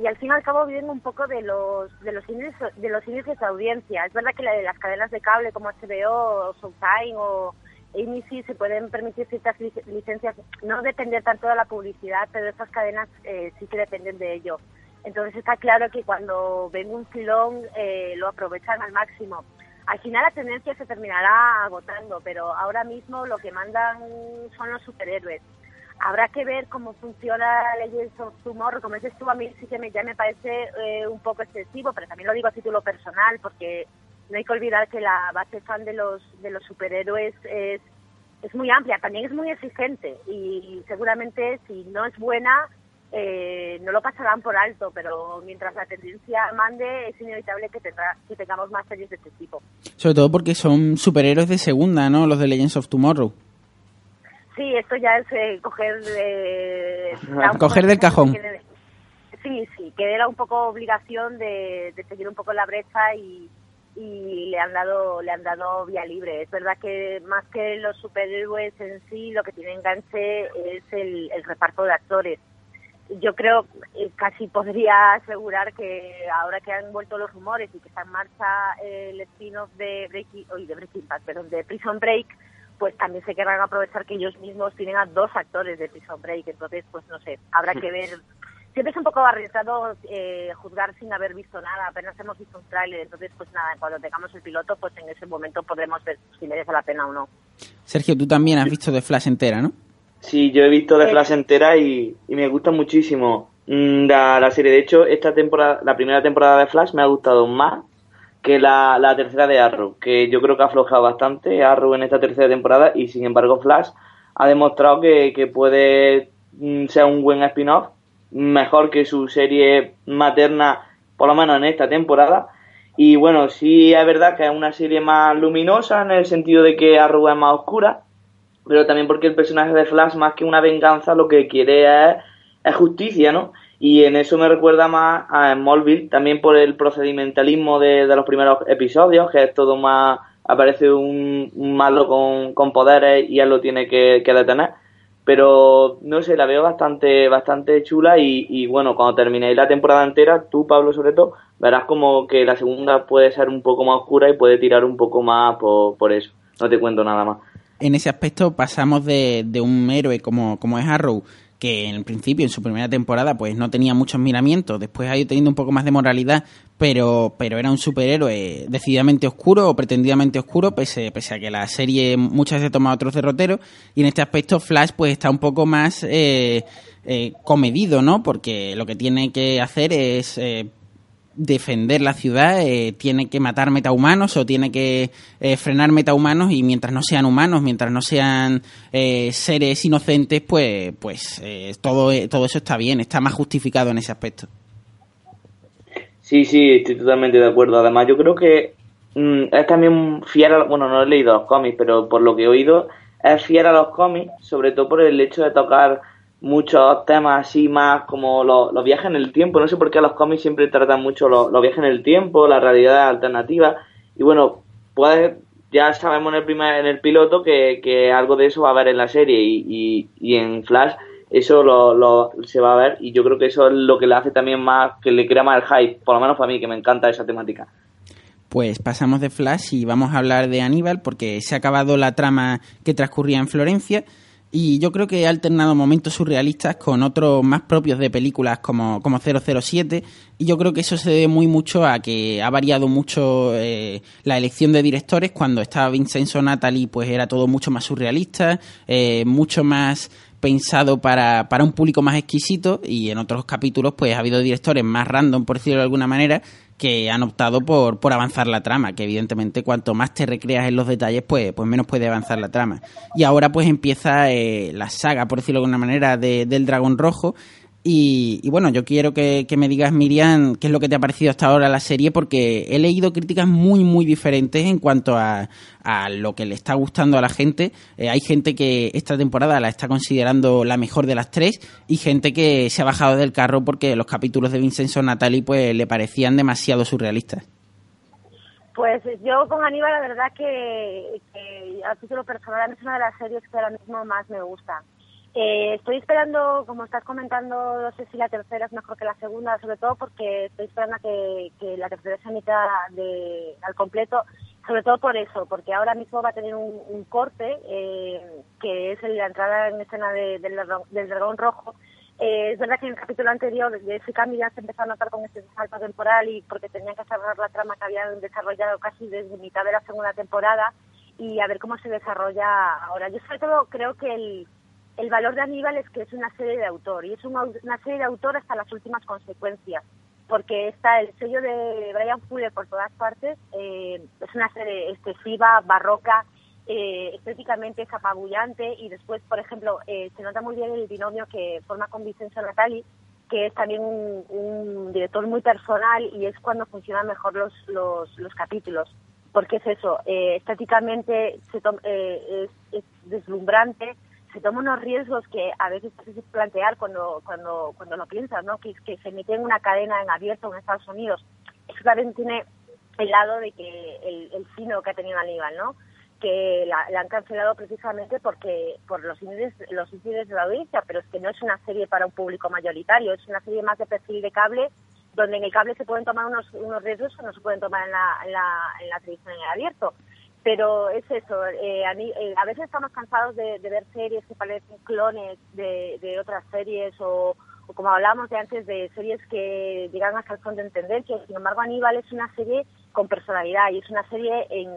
y al fin y al cabo viven un poco de los de los índices de los de audiencia. Es verdad que la las cadenas de cable como HBO o Showtime o ABC se pueden permitir ciertas lic- licencias, no depender tanto de la publicidad, pero estas cadenas eh, sí que dependen de ello. Entonces está claro que cuando ven un filón eh, lo aprovechan al máximo. Al final la tendencia se terminará agotando, pero ahora mismo lo que mandan son los superhéroes. Habrá que ver cómo funciona Legends of Tomorrow. Como dices tú, a mí sí que me, ya me parece eh, un poco excesivo, pero también lo digo a título personal, porque no hay que olvidar que la base fan de los, de los superhéroes es, es muy amplia, también es muy exigente y seguramente si no es buena eh, no lo pasarán por alto, pero mientras la tendencia mande es inevitable que, tendrá, que tengamos más series de este tipo. Sobre todo porque son superhéroes de segunda, ¿no? Los de Legends of Tomorrow. Sí, esto ya es eh, coger de... Coger del cajón. Sí, sí, que era un poco obligación de, de seguir un poco la brecha y, y le han dado le han dado vía libre. Es verdad que más que los superhéroes en sí, lo que tiene enganche es el, el reparto de actores. Yo creo, eh, casi podría asegurar que ahora que han vuelto los rumores y que está en marcha el spin-off de Breaking, oye, de Breaking Bad, perdón, de Prison Break, pues también se querrán aprovechar que ellos mismos tienen a dos actores de Prison Break. Entonces, pues no sé, habrá que ver. Siempre es un poco arriesgado eh, juzgar sin haber visto nada. Apenas hemos visto un tráiler, entonces, pues nada, cuando tengamos el piloto, pues en ese momento podremos ver si merece la pena o no. Sergio, tú también has visto The Flash entera, ¿no? Sí, yo he visto Eh. The Flash entera y, y me gusta muchísimo mm, la, la serie. De hecho, esta temporada, la primera temporada de Flash me ha gustado más que la, la tercera de Arrow, que yo creo que ha aflojado bastante Arrow en esta tercera temporada y sin embargo Flash ha demostrado que, que puede mm, ser un buen spin-off, mejor que su serie materna, por lo menos en esta temporada. Y bueno, sí es verdad que es una serie más luminosa en el sentido de que Arrow es más oscura, pero también porque el personaje de Flash, más que una venganza, lo que quiere es, justicia, ¿no? Y en eso me recuerda más a Smallville, también por el procedimentalismo de, de los primeros episodios, que es todo más, aparece un, malo con, con poderes y él lo tiene que, detener. Pero no sé, la veo bastante, bastante chula y, y bueno, cuando terminéis la temporada entera, tú, Pablo, sobre todo, verás como que la segunda puede ser un poco más oscura y puede tirar un poco más por eso. No te cuento nada más. En ese aspecto pasamos de, de un héroe como, como es Arrow, que en principio, en su primera temporada, pues no tenía muchos miramientos, después ha ido teniendo un poco más de moralidad, pero, pero era un superhéroe decididamente oscuro o pretendidamente oscuro, pese, pese a que la serie muchas veces toma otros derroteros, y en este aspecto Flash pues está un poco más eh, eh, comedido, ¿no? Porque lo que tiene que hacer es eh, defender la ciudad, eh, tiene que matar metahumanos o tiene que eh, frenar metahumanos y mientras no sean humanos, mientras no sean eh, seres inocentes, pues, pues eh, todo, todo eso está bien, está más justificado en ese aspecto. Sí, sí, estoy totalmente de acuerdo. Además, yo creo que mm, es también fiel a, bueno, no he leído los cómics, pero por lo que he oído, es fiel a los cómics, sobre todo por el hecho de tocar muchos temas así más como los, viajes en el tiempo. No sé por qué los cómics siempre tratan mucho los, viajes en el tiempo, la realidad alternativa. Y bueno, pues ya sabemos en el primer, en el piloto que, que algo de eso va a haber en la serie y, y, y en Flash eso lo, lo, se va a ver y yo creo que eso es lo que le hace también más, que le crea más el hype, por lo menos para mí, que me encanta esa temática. Pues pasamos de Flash y vamos a hablar de Aníbal porque se ha acabado la trama que transcurría en Florencia y yo creo que ha alternado momentos surrealistas con otros más propios de películas como, como 007 y yo creo que eso se debe muy mucho a que ha variado mucho eh, la elección de directores. Cuando estaba Vincenzo Natali pues era todo mucho más surrealista eh, mucho más pensado para, para un público más exquisito. Y en otros capítulos pues ha habido directores más random por decirlo de alguna manera que han optado por, por avanzar la trama, que evidentemente cuanto más te recreas en los detalles, pues, pues menos puede avanzar la trama. Y ahora pues empieza eh, la saga, por decirlo de alguna manera, de, del dragón rojo, y, bueno, yo quiero que, me digas, Miriam, qué es lo que te ha parecido hasta ahora la serie, porque he leído críticas muy, muy diferentes en cuanto a, lo que le está gustando a la gente. Eh, hay gente que esta temporada la está considerando la mejor de las tres y gente que se ha bajado del carro porque los capítulos de Vincenzo Natali pues, le parecían demasiado surrealistas. Pues yo con Aníbal la verdad que, que a título personal es una de las series que ahora mismo más me gusta. Eh, estoy esperando, como estás comentando, no sé si la tercera es mejor que la segunda, sobre todo porque estoy esperando a que, la tercera se emita de, al completo, sobre todo por eso, porque ahora mismo va a tener un, corte, eh, que es la entrada en escena del dragón rojo. Eh, es verdad que en el capítulo anterior de ese cambio ya se empezó a notar con este salto temporal y porque tenían que cerrar la trama que habían desarrollado casi desde mitad de la segunda temporada y a ver cómo se desarrolla ahora. Yo sobre todo creo que el el valor de Aníbal es que es una serie de autor y es una, serie de autor hasta las últimas consecuencias porque está el sello de Brian Fuller por todas partes eh, es una serie excesiva barroca eh, estéticamente es apabullante y después por ejemplo eh, se nota muy bien el binomio que forma con Vincenzo Natali que es también un, director muy personal y es cuando funcionan mejor los, los, los capítulos porque es eso estéticamente se es, es deslumbrante se toma unos riesgos que a veces es plantear cuando, cuando, cuando lo piensas, ¿no? Que, se mete en una cadena en abierto en Estados Unidos. Eso también tiene el lado de que el, el que ha tenido Aníbal, ¿no? que la, han cancelado precisamente porque por los índices, los índices de la audiencia, pero es que no es una serie para un público mayoritario, es una serie más de perfil de cable, donde en el cable se pueden tomar unos, unos riesgos que no se pueden tomar en la, en la, en la televisión en el abierto pero es eso, eh, eh, a, veces estamos cansados de, ver series que parecen clones de, otras series o, como hablábamos de antes, de series que llegan hasta el fondo en tendencia. Sin embargo, Aníbal es una serie con personalidad y es una serie en,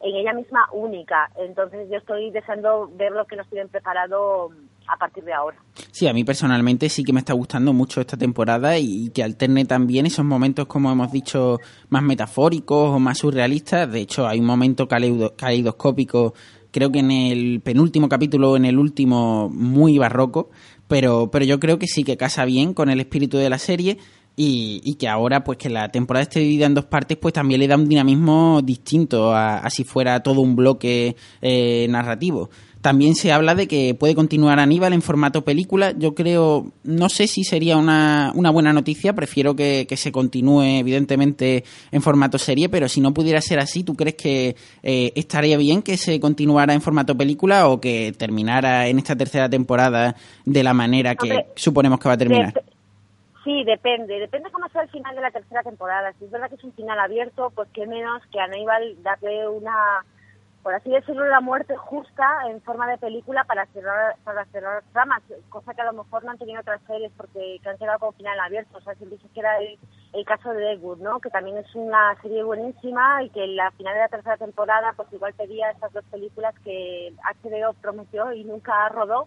en ella misma única. Entonces yo estoy deseando ver lo que nos tienen preparado a partir de ahora. Sí, a mí personalmente sí que me está gustando mucho esta temporada y, que alterne también esos momentos, como hemos dicho, más metafóricos o más surrealistas. De hecho, hay un momento caleidoscópico, creo que en el penúltimo capítulo en el último, muy barroco, pero, pero yo creo que sí que casa bien con el espíritu de la serie. Y, que ahora, pues que la temporada esté dividida en dos partes, pues también le da un dinamismo distinto a, si fuera todo un bloque eh, narrativo. También se habla de que puede continuar Aníbal en formato película. Yo creo, no sé si sería una, una buena noticia, prefiero que, se continúe evidentemente en formato serie, pero si no pudiera ser así, ¿tú crees que eh, estaría bien que se continuara en formato película o que terminara en esta tercera temporada de la manera que suponemos que va a terminar? Sí, depende. Depende cómo sea el final de la tercera temporada. Si es verdad que es un final abierto, pues qué menos que a Aníbal darle una por así decirlo, la muerte justa en forma de película para cerrar para cerrar tramas, cosa que a lo mejor no han tenido otras series porque han quedado con final abierto. O sea, siempre se queda el, el caso de Deadwood, ¿no? Que también es una serie buenísima y que en la final de la tercera temporada, pues igual pedía estas dos películas que HBO prometió y nunca rodó.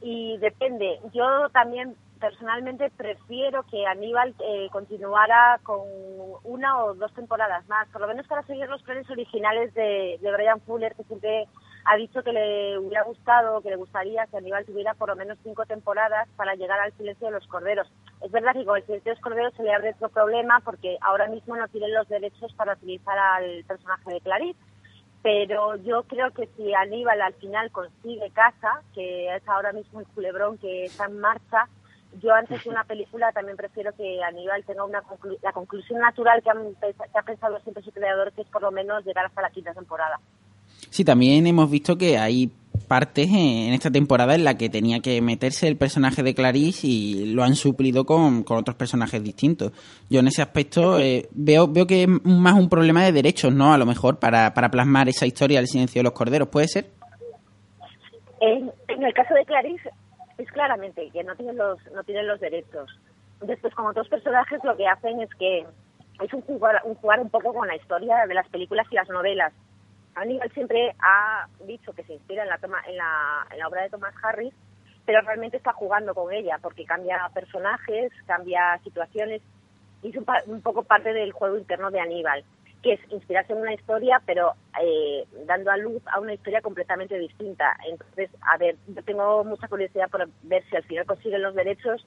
Y depende. Yo también personalmente prefiero que Aníbal eh, continuara con una o dos temporadas más, por lo menos para seguir los planes originales de, de Brian Fuller, que siempre ha dicho que le hubiera gustado, que le gustaría que Aníbal tuviera por lo menos cinco temporadas para llegar al silencio de los corderos. Es verdad que con el silencio de los corderos se le abre otro problema porque ahora mismo no tienen los derechos para utilizar al personaje de Clarice, pero yo creo que si Aníbal al final consigue casa, que es ahora mismo el culebrón que está en marcha, yo antes de una película también prefiero que Aníbal tenga una la conclusión natural que, ha pensado siempre su creador, que es por lo menos llegar hasta la quinta temporada. Sí, también hemos visto que hay partes en esta temporada en la que tenía que meterse el personaje de Clarice y lo han suplido con, con otros personajes distintos. Yo en ese aspecto eh, veo, veo que es más un problema de derechos, ¿no? A lo mejor para, para plasmar esa historia del silencio de los corderos, ¿puede ser? En, en el caso de Clarice es claramente que no tienen los no tienen los derechos. Después, como otros personajes, lo que hacen es que es un jugar, un jugar un poco con la historia de las películas y las novelas. Aníbal siempre ha dicho que se inspira en la, toma, en la, en la obra de Thomas Harris, pero realmente está jugando con ella porque cambia personajes, cambia situaciones y es un, un poco parte del juego interno de Aníbal, que es inspirarse en una historia, pero eh, dando a luz a una historia completamente distinta. Entonces, a ver, yo tengo mucha curiosidad por ver si al final consiguen los derechos,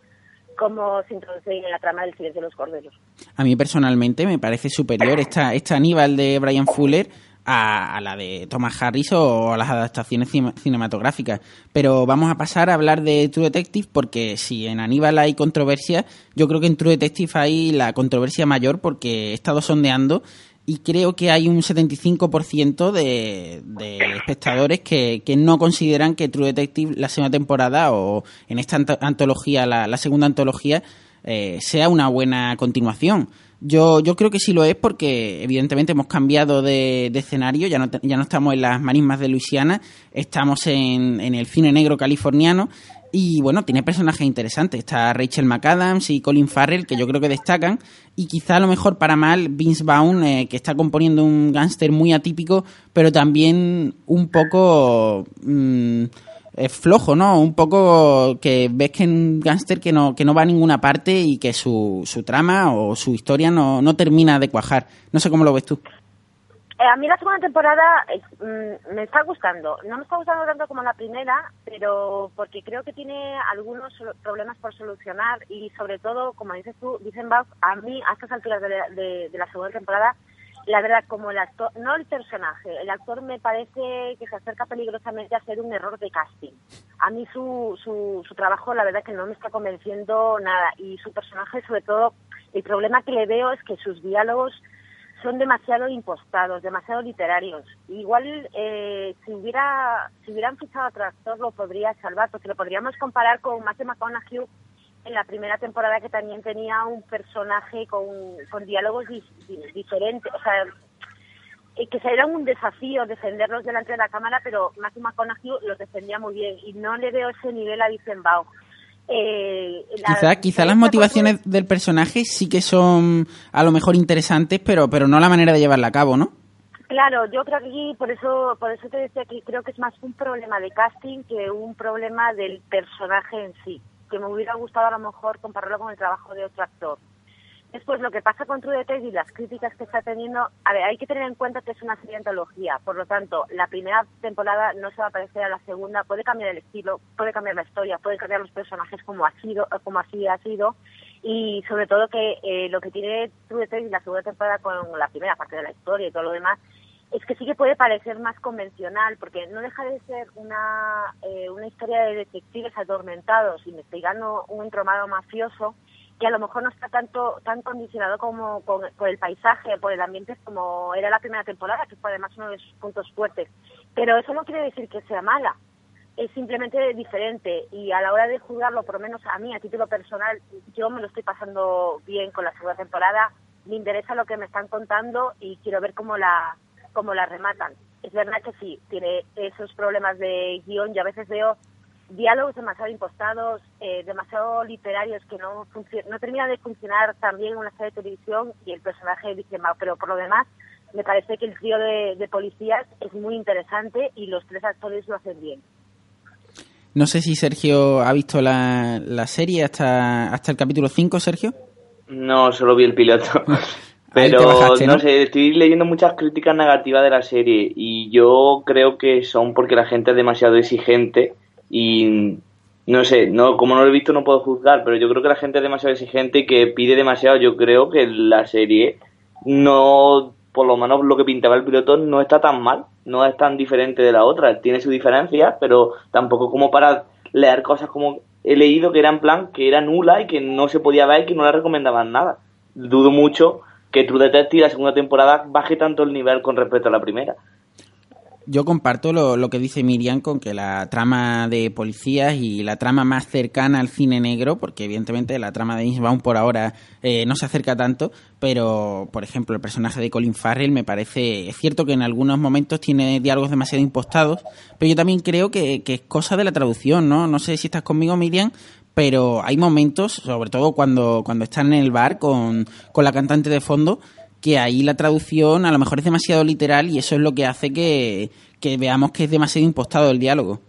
cómo se introducen en la trama del silencio de los corderos. A mí personalmente me parece superior esta, esta Aníbal de Brian Fuller a, la de Thomas Harris o a las adaptaciones cine- cinematográficas. Pero vamos a pasar a hablar de True Detective porque si en Aníbal hay controversia, yo creo que en True Detective hay la controversia mayor porque he estado sondeando y creo que hay un 75% de, de espectadores que, que no consideran que True Detective la segunda temporada o en esta anto- antología, la, la segunda antología, eh, sea una buena continuación. Yo, yo creo que sí lo es porque evidentemente hemos cambiado de, de escenario, ya no, ya no estamos en las marismas de Luisiana, estamos en, en el cine negro californiano y bueno, tiene personajes interesantes. Está Rachel McAdams y Colin Farrell, que yo creo que destacan. Y quizá a lo mejor para mal Vince Vaughn, eh, que está componiendo un gángster muy atípico, pero también un poco mm, eh, flojo, ¿no? Un poco que ves que es un gángster que no, que no va a ninguna parte y que su, su trama o su historia no, no termina de cuajar. No sé cómo lo ves tú. Eh, a mí la segunda temporada eh, mm, me está gustando. No me está gustando tanto como la primera, pero porque creo que tiene algunos problemas por solucionar y sobre todo, como dices tú, dicen a mí a estas alturas de la, de la segunda temporada, la verdad, como el actor, no el personaje, el actor me parece que se acerca peligrosamente a hacer un error de casting. A mí su, su, su trabajo, la verdad, que no me está convenciendo nada y su personaje, sobre todo, el problema que le veo es que sus diálogos son demasiado impostados, demasiado literarios. Igual eh, si hubiera si hubieran fichado a otro actor lo podría salvar, porque lo podríamos comparar con Matthew McConaughey en la primera temporada que también tenía un personaje con, con diálogos di- di- diferentes, o sea, eh, que era un desafío defenderlos delante de la cámara, pero Matthew McConaughey los defendía muy bien y no le veo ese nivel a Dizenbaum. Eh, la- Quizá, quizá las motivaciones del personaje sí que son a lo mejor interesantes, pero, pero no la manera de llevarla a cabo, ¿no? Claro, yo creo que aquí, por eso, por eso te decía que creo que es más un problema de casting que un problema del personaje en sí, que me hubiera gustado a lo mejor compararlo con el trabajo de otro actor. Después, lo que pasa con True Detective y las críticas que está teniendo, a ver, hay que tener en cuenta que es una serie antología, por lo tanto, la primera temporada no se va a parecer a la segunda, puede cambiar el estilo, puede cambiar la historia, puede cambiar los personajes como ha sido, como así ha sido, y sobre todo que eh, lo que tiene True Detective y la segunda temporada con la primera parte de la historia y todo lo demás, es que sí que puede parecer más convencional, porque no deja de ser una, eh, una historia de detectives atormentados investigando un entramado mafioso que a lo mejor no está tanto tan condicionado como con- por el paisaje, por el ambiente como era la primera temporada, que fue además uno de sus puntos fuertes. Pero eso no quiere decir que sea mala, es simplemente diferente y a la hora de juzgarlo, por lo menos a mí, a título personal, yo me lo estoy pasando bien con la segunda temporada, me interesa lo que me están contando y quiero ver cómo la, cómo la rematan. Es verdad que sí, tiene esos problemas de guion, yo a veces veo diálogos demasiado impostados, eh, demasiado literarios que no no terminan de funcionar tan bien en una serie de televisión y el personaje dice mal, pero por lo demás me parece que el trío de, de policías es muy interesante y los tres actores lo hacen bien. No sé si Sergio ha visto la, la serie hasta, hasta el capítulo 5, Sergio. No, solo vi el piloto. Pero bajaste, no ¿no? sé, estoy leyendo muchas críticas negativas de la serie y yo creo que son porque la gente es demasiado exigente y no sé, no como no lo he visto no puedo juzgar, pero yo creo que la gente es demasiado exigente y que pide demasiado. Yo creo que la serie no, por lo menos lo que pintaba el piloto no está tan mal, no es tan diferente de la otra, tiene sus diferencias, pero tampoco como para leer cosas como he leído que era en plan que era nula y que no se podía ver y que no la recomendaban nada. Dudo mucho que True Detective la segunda temporada baje tanto el nivel con respecto a la primera. Yo comparto lo, lo, que dice Miriam con que la trama de policías y la trama más cercana al cine negro, porque evidentemente la trama de Bond por ahora eh, no se acerca tanto, pero por ejemplo el personaje de Colin Farrell me parece, es cierto que en algunos momentos tiene diálogos demasiado impostados, pero yo también creo que, que es cosa de la traducción, ¿no? No sé si estás conmigo Miriam, pero hay momentos, sobre todo cuando, cuando están en el bar con, con la cantante de fondo, que ahí la traducción a lo mejor es demasiado literal y eso es lo que hace que, que veamos que es demasiado impostado el diálogo.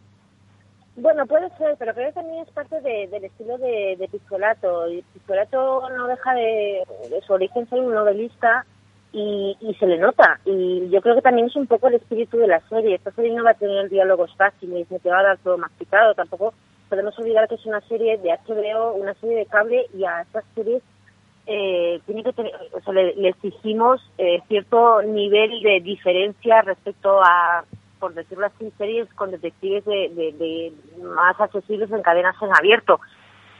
Bueno, puede ser, pero creo que también es parte de, del estilo de, de Pistolato. Y no deja de, su origen ser un novelista y, y, se le nota. Y yo creo que también es un poco el espíritu de la serie. Esta serie no va a tener diálogos fáciles, ni te va a dar todo masticado. Tampoco podemos olvidar que es una serie de HBO, una serie de cable, y a estas series eh, tiene que tener, o sea, le, exigimos eh, cierto nivel de diferencia respecto a, por decirlo así, series con detectives de, de, de más accesibles en cadenas en abierto.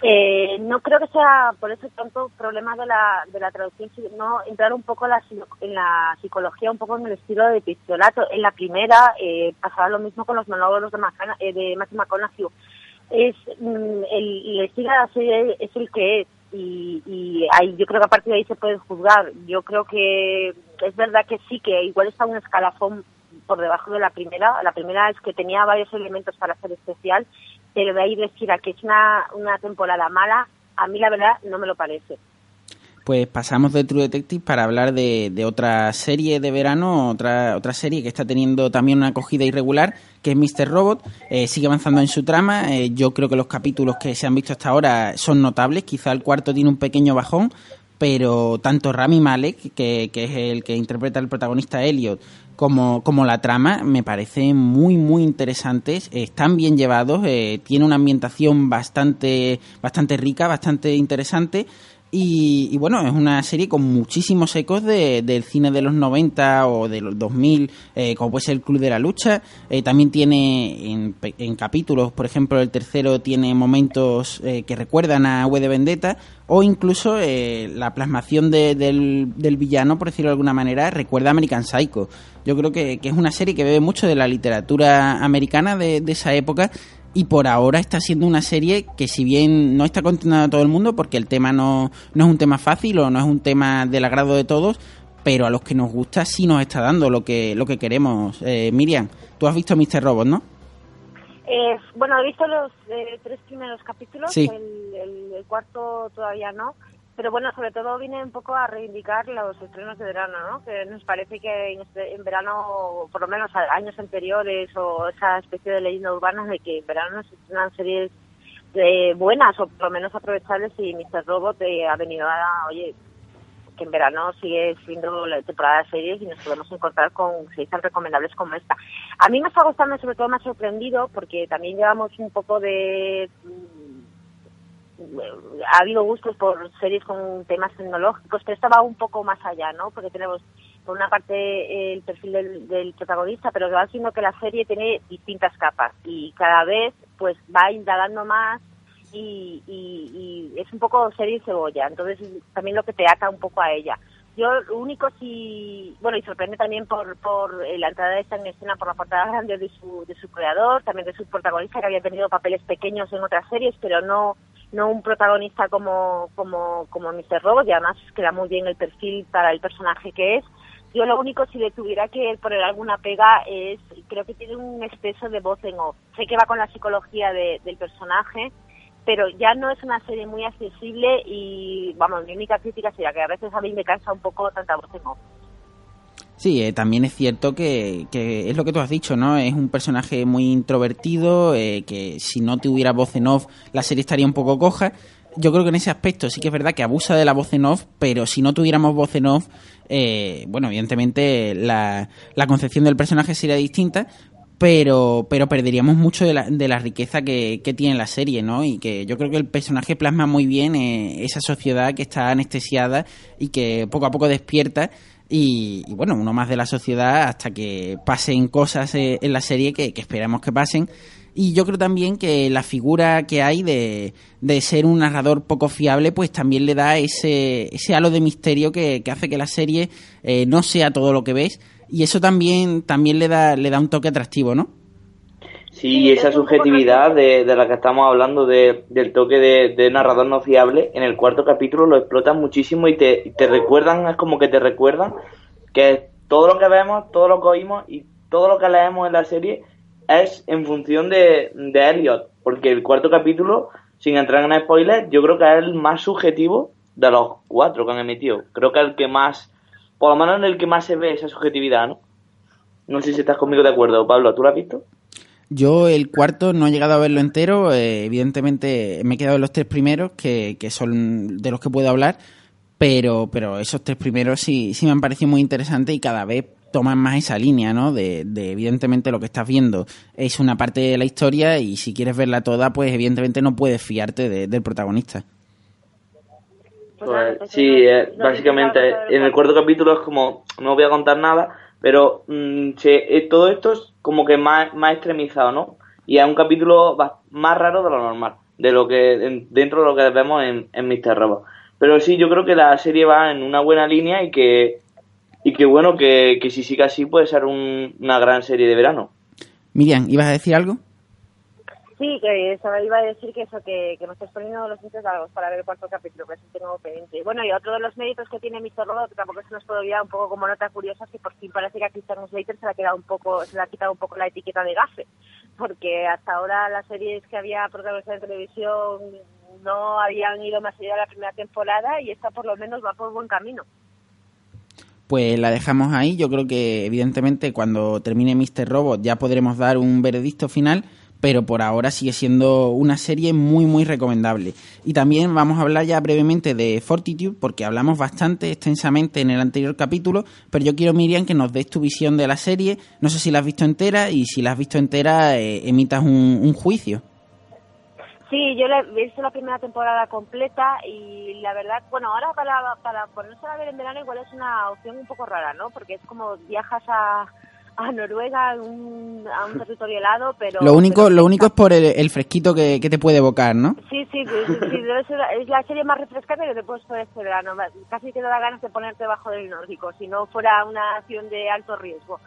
Eh, no creo que sea por eso tanto problema de la, de la traducción, sino entrar un poco en la, en la psicología, un poco en el estilo de pistolato. En la primera eh, pasaba lo mismo con los monólogos de, Macana, eh, de Matthew McConaughey. Es, mm, el, el estilo de la serie es el que es y, y ahí, yo creo que a partir de ahí se puede juzgar. Yo creo que es verdad que sí, que igual está un escalafón por debajo de la primera. La primera es que tenía varios elementos para ser especial, pero de ahí decir a que es una, una temporada mala, a mí la verdad no me lo parece. Pues pasamos de True Detective para hablar de, de, otra serie de verano, otra, otra serie que está teniendo también una acogida irregular, que es Mr. Robot. Eh, sigue avanzando en su trama. Eh, yo creo que los capítulos que se han visto hasta ahora son notables. Quizá el cuarto tiene un pequeño bajón, pero tanto Rami Malek, que, es el que interpreta al protagonista Elliot, como, como la trama me parecen muy muy interesantes, están bien llevados, eh, tiene una ambientación bastante, bastante rica, bastante interesante. Y, y, bueno, es una serie con muchísimos ecos de, del cine de los 90 o de los 2000, eh, como puede ser el Club de la Lucha. Eh, también tiene en, en, capítulos, por ejemplo, el tercero tiene momentos eh, que recuerdan a V de Vendetta o incluso eh, la plasmación de, del, villano, por decirlo de alguna manera, recuerda a American Psycho. Yo creo que, que es una serie que bebe mucho de la literatura americana de, de esa época y por ahora está siendo una serie que si bien no está contenida a todo el mundo porque el tema no, no es un tema fácil o no es un tema del agrado de todos, pero a los que nos gusta sí nos está dando lo que, lo que queremos. Eh, Miriam, tú has visto Mr. Robot, ¿no? Eh, bueno, he visto los eh, tres primeros capítulos, sí. el, el, el, cuarto todavía no, pero bueno, sobre todo viene un poco a reivindicar los estrenos de verano, ¿no? Que nos parece que en, este, en verano, por lo menos años anteriores, o esa especie de leyenda urbana de que en verano se estrenan series de buenas o por lo menos aprovechables y Mr. Robot eh, ha venido a, oye, que en verano sigue siendo la temporada de series y nos podemos encontrar con series tan recomendables como esta. A mí me está gustando, sobre todo me ha sorprendido, porque también llevamos un poco de ha habido gustos por series con temas tecnológicos, pero estaba un poco más allá, ¿no? Porque tenemos por una parte el perfil del, del protagonista, pero va siendo que la serie tiene distintas capas y cada vez pues va indagando más y, y, y es un poco serie y cebolla, entonces también lo que te ata un poco a ella. Yo lo único sí, bueno, y sorprende también por, por la entrada de esta en escena por la portada grande de su, de su creador, también de su protagonista que había tenido papeles pequeños en otras series, pero no no un protagonista como, como, como Mr. Robot, y además queda muy bien el perfil para el personaje que es. Yo lo único, si le tuviera que poner alguna pega, es, creo que tiene un exceso de voz en off. Sé que va con la psicología de, del personaje, pero ya no es una serie muy accesible y, vamos, mi única crítica sería que a veces a mí me cansa un poco tanta voz en off. Sí, eh, también es cierto que, que, es lo que tú has dicho, ¿no? Es un personaje muy introvertido, eh, que si no tuviera voz en off, la serie estaría un poco coja. Yo creo que en ese aspecto sí que es verdad que abusa de la voz en off, pero si no tuviéramos voz en off, eh, bueno, evidentemente la, la concepción del personaje sería distinta, pero, pero perderíamos mucho de la, de la riqueza que, que, tiene la serie, ¿no? Y que yo creo que el personaje plasma muy bien eh, esa sociedad que está anestesiada y que poco a poco despierta y, y, bueno, uno más de la sociedad hasta que pasen cosas eh, en la serie que, esperamos que pasen. Y yo creo también que la figura que hay de, de ser un narrador poco fiable, pues también le da ese, ese halo de misterio que, que hace que la serie eh, no sea todo lo que ves y eso también, también le da, le da un toque atractivo, ¿no? Sí, esa subjetividad de, de la que estamos hablando, de, del toque de, narrador no fiable, en el cuarto capítulo lo explotan muchísimo y te, te recuerdan, es como que te recuerdan que todo lo que vemos, todo lo que oímos y todo lo que leemos en la serie es en función de, de Elliot, porque el cuarto capítulo, sin entrar en spoilers, yo creo que es el más subjetivo de los cuatro que han emitido. Creo que el que más, por lo menos en el que más se ve esa subjetividad, ¿no? No sé si estás conmigo de acuerdo, Pablo, ¿tú lo has visto? Yo el cuarto no he llegado a verlo entero, eh, evidentemente me he quedado en los tres primeros, que, que son de los que puedo hablar, pero, pero esos tres primeros sí, sí me han parecido muy interesantes y cada vez toman más esa línea, ¿no? De, de, evidentemente lo que estás viendo es una parte de la historia y si quieres verla toda, pues evidentemente no puedes fiarte de, del protagonista. Pues, sí, básicamente en el cuarto capítulo es como, no voy a contar nada, pero mm, eh, todo esto es como que más, extremizado, ¿no? Y es un capítulo más raro de lo normal, de lo que en- dentro de lo que vemos en, en Mr. Robot. Pero sí, yo creo que la serie va en una buena línea y que, y que bueno, que, que si sigue así puede ser un- una gran serie de verano. Miriam, ¿ibas a decir algo? Sí, que eso, iba a decir que eso, que, que me estás poniendo los sitios largos para ver el cuarto capítulo, que eso tengo pendiente. Bueno, y otro de los méritos que tiene Mr. Robot, que tampoco se nos puede olvidar un poco como nota curiosa, es que por fin parece que a Christian Slater se le ha quedado un poco, se le ha quitado un poco la etiqueta de gafe, porque hasta ahora las series que había protagonizado en televisión no habían ido más allá de la primera temporada y esta por lo menos va por buen camino. Pues la dejamos ahí. Yo creo que evidentemente cuando termine Mr. Robot ya podremos dar un veredicto final, pero por ahora sigue siendo una serie muy muy recomendable. Y también vamos a hablar ya brevemente de Fortitude, porque hablamos bastante extensamente en el anterior capítulo, pero yo quiero, Miriam, que nos des tu visión de la serie. No sé si la has visto entera y si la has visto entera eh, emitas un, juicio. Sí, yo he visto la primera temporada completa y la verdad, bueno, ahora para, para ponerse a ver en verano igual es una opción un poco rara, ¿no? Porque es como viajas a, a Noruega, a un, a un territorio helado, pero... Lo único, pero- lo único es por el, el fresquito que, que te puede evocar, ¿no? Sí, sí, sí, sí, debe ser- es la serie más refrescante que te puedes poner este verano. Casi te da ganas de ponerte debajo del nórdico, si no fuera una acción de alto riesgo.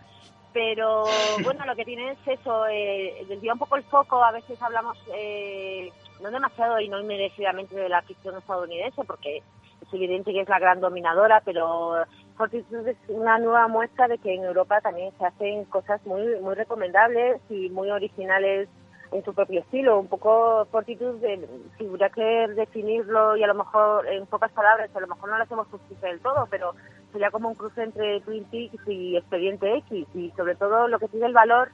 Pero bueno, lo que tiene es eso, eh, desvía un poco el foco, a veces hablamos eh, no demasiado y no inmerecidamente de la ficción estadounidense, porque es evidente que es la gran dominadora, pero Fortitude es una nueva muestra de que en Europa también se hacen cosas muy, muy recomendables y muy originales en su propio estilo, un poco Fortitude, de, si hubiera que definirlo y a lo mejor en pocas palabras, a lo mejor no lo hacemos justicia del todo, pero sería como un cruce entre Twin Peaks y Expediente X y sobre todo lo que tiene el valor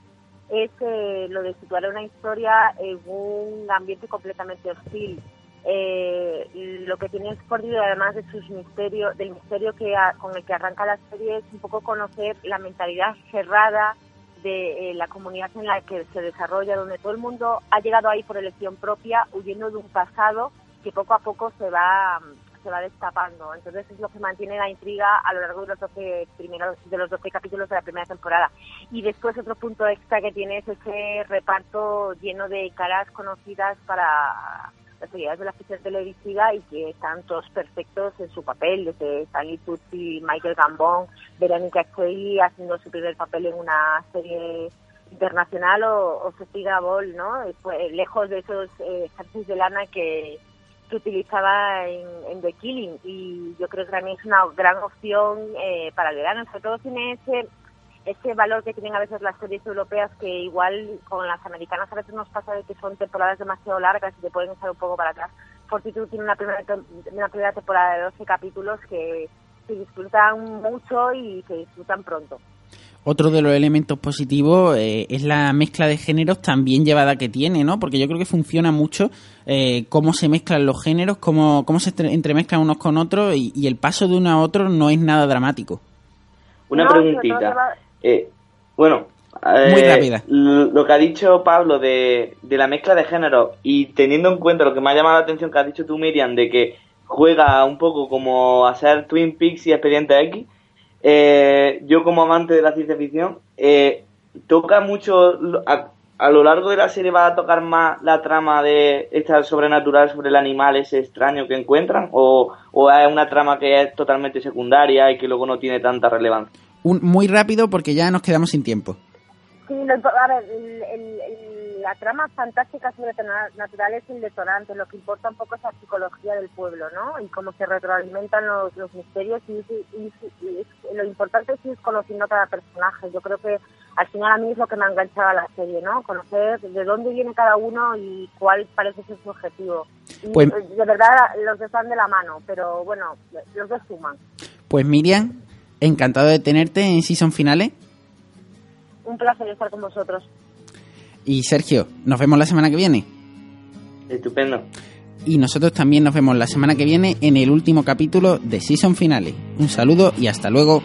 es eh, lo de situar una historia en un ambiente completamente hostil. Eh, lo que tiene Fortitude, además de sus misterios, del misterio que a- con el que arranca la serie, es un poco conocer la mentalidad cerrada de eh, la comunidad en la que se desarrolla, donde todo el mundo ha llegado ahí por elección propia, huyendo de un pasado que poco a poco se va se va destapando. Entonces es lo que mantiene la intriga a lo largo de los 12 primeros de los 12 capítulos de la primera temporada. Y después otro punto extra que tiene es ese reparto lleno de caras conocidas para las seguidoras de la ficción televisiva y que están todos perfectos en su papel, desde Stanley Tucci, Michael Gambon, Verónica Coelho haciendo su primer papel en una serie internacional o, o Sofía Ball, ¿no? Y fue lejos de esos eh, de lana que, que utilizaba en, en The Killing y yo creo que también es una gran opción eh, para el verano, sobre todo tiene ese ese valor que tienen a veces las series europeas que igual con las americanas a veces nos pasa de que son temporadas demasiado largas y te pueden echar un poco para atrás. Fortitude tiene una primera, una primera temporada de 12 capítulos que se disfrutan mucho y se disfrutan pronto. Otro de los elementos positivos eh, es la mezcla de géneros también llevada que tiene, ¿no? Porque yo creo que funciona mucho eh, cómo se mezclan los géneros, cómo, cómo se entre- entremezclan unos con otros y, y el paso de uno a otro no es nada dramático. Una No, preguntita. Eh, bueno, Muy eh, rápida. Lo que ha dicho Pablo de, de la mezcla de género y teniendo en cuenta lo que me ha llamado la atención que has dicho tú, Miriam, de que juega un poco como a ser Twin Peaks y Expediente X, eh, yo como amante de la ciencia ficción, eh, toca mucho, a, a lo largo de la serie va a tocar más la trama de esta sobrenatural sobre el animal ese extraño que encuentran o, o es una trama que es totalmente secundaria y que luego no tiene tanta relevancia. Un, muy rápido porque ya nos quedamos sin tiempo. Sí, lo a ver, el- el- el- la trama fantástica sobrenatural es el detonante, lo que importa un poco es la psicología del pueblo, ¿no? Y cómo se retroalimentan los, los misterios y, y- y- y es- lo importante es ir conociendo a cada personaje. Yo creo que al final a mí es lo que me ha enganchado a la serie, ¿no? Conocer de dónde viene cada uno y cuál parece ser su objetivo. Y, Pues- de verdad los dos van de la mano, pero bueno, los dos suman. Pues Miriam, encantado de tenerte en Season Finales. Un placer estar con vosotros. Y Sergio, nos vemos la semana que viene. Estupendo. Y nosotros también nos vemos la semana que viene en el último capítulo de Season Finales. Un saludo y hasta luego.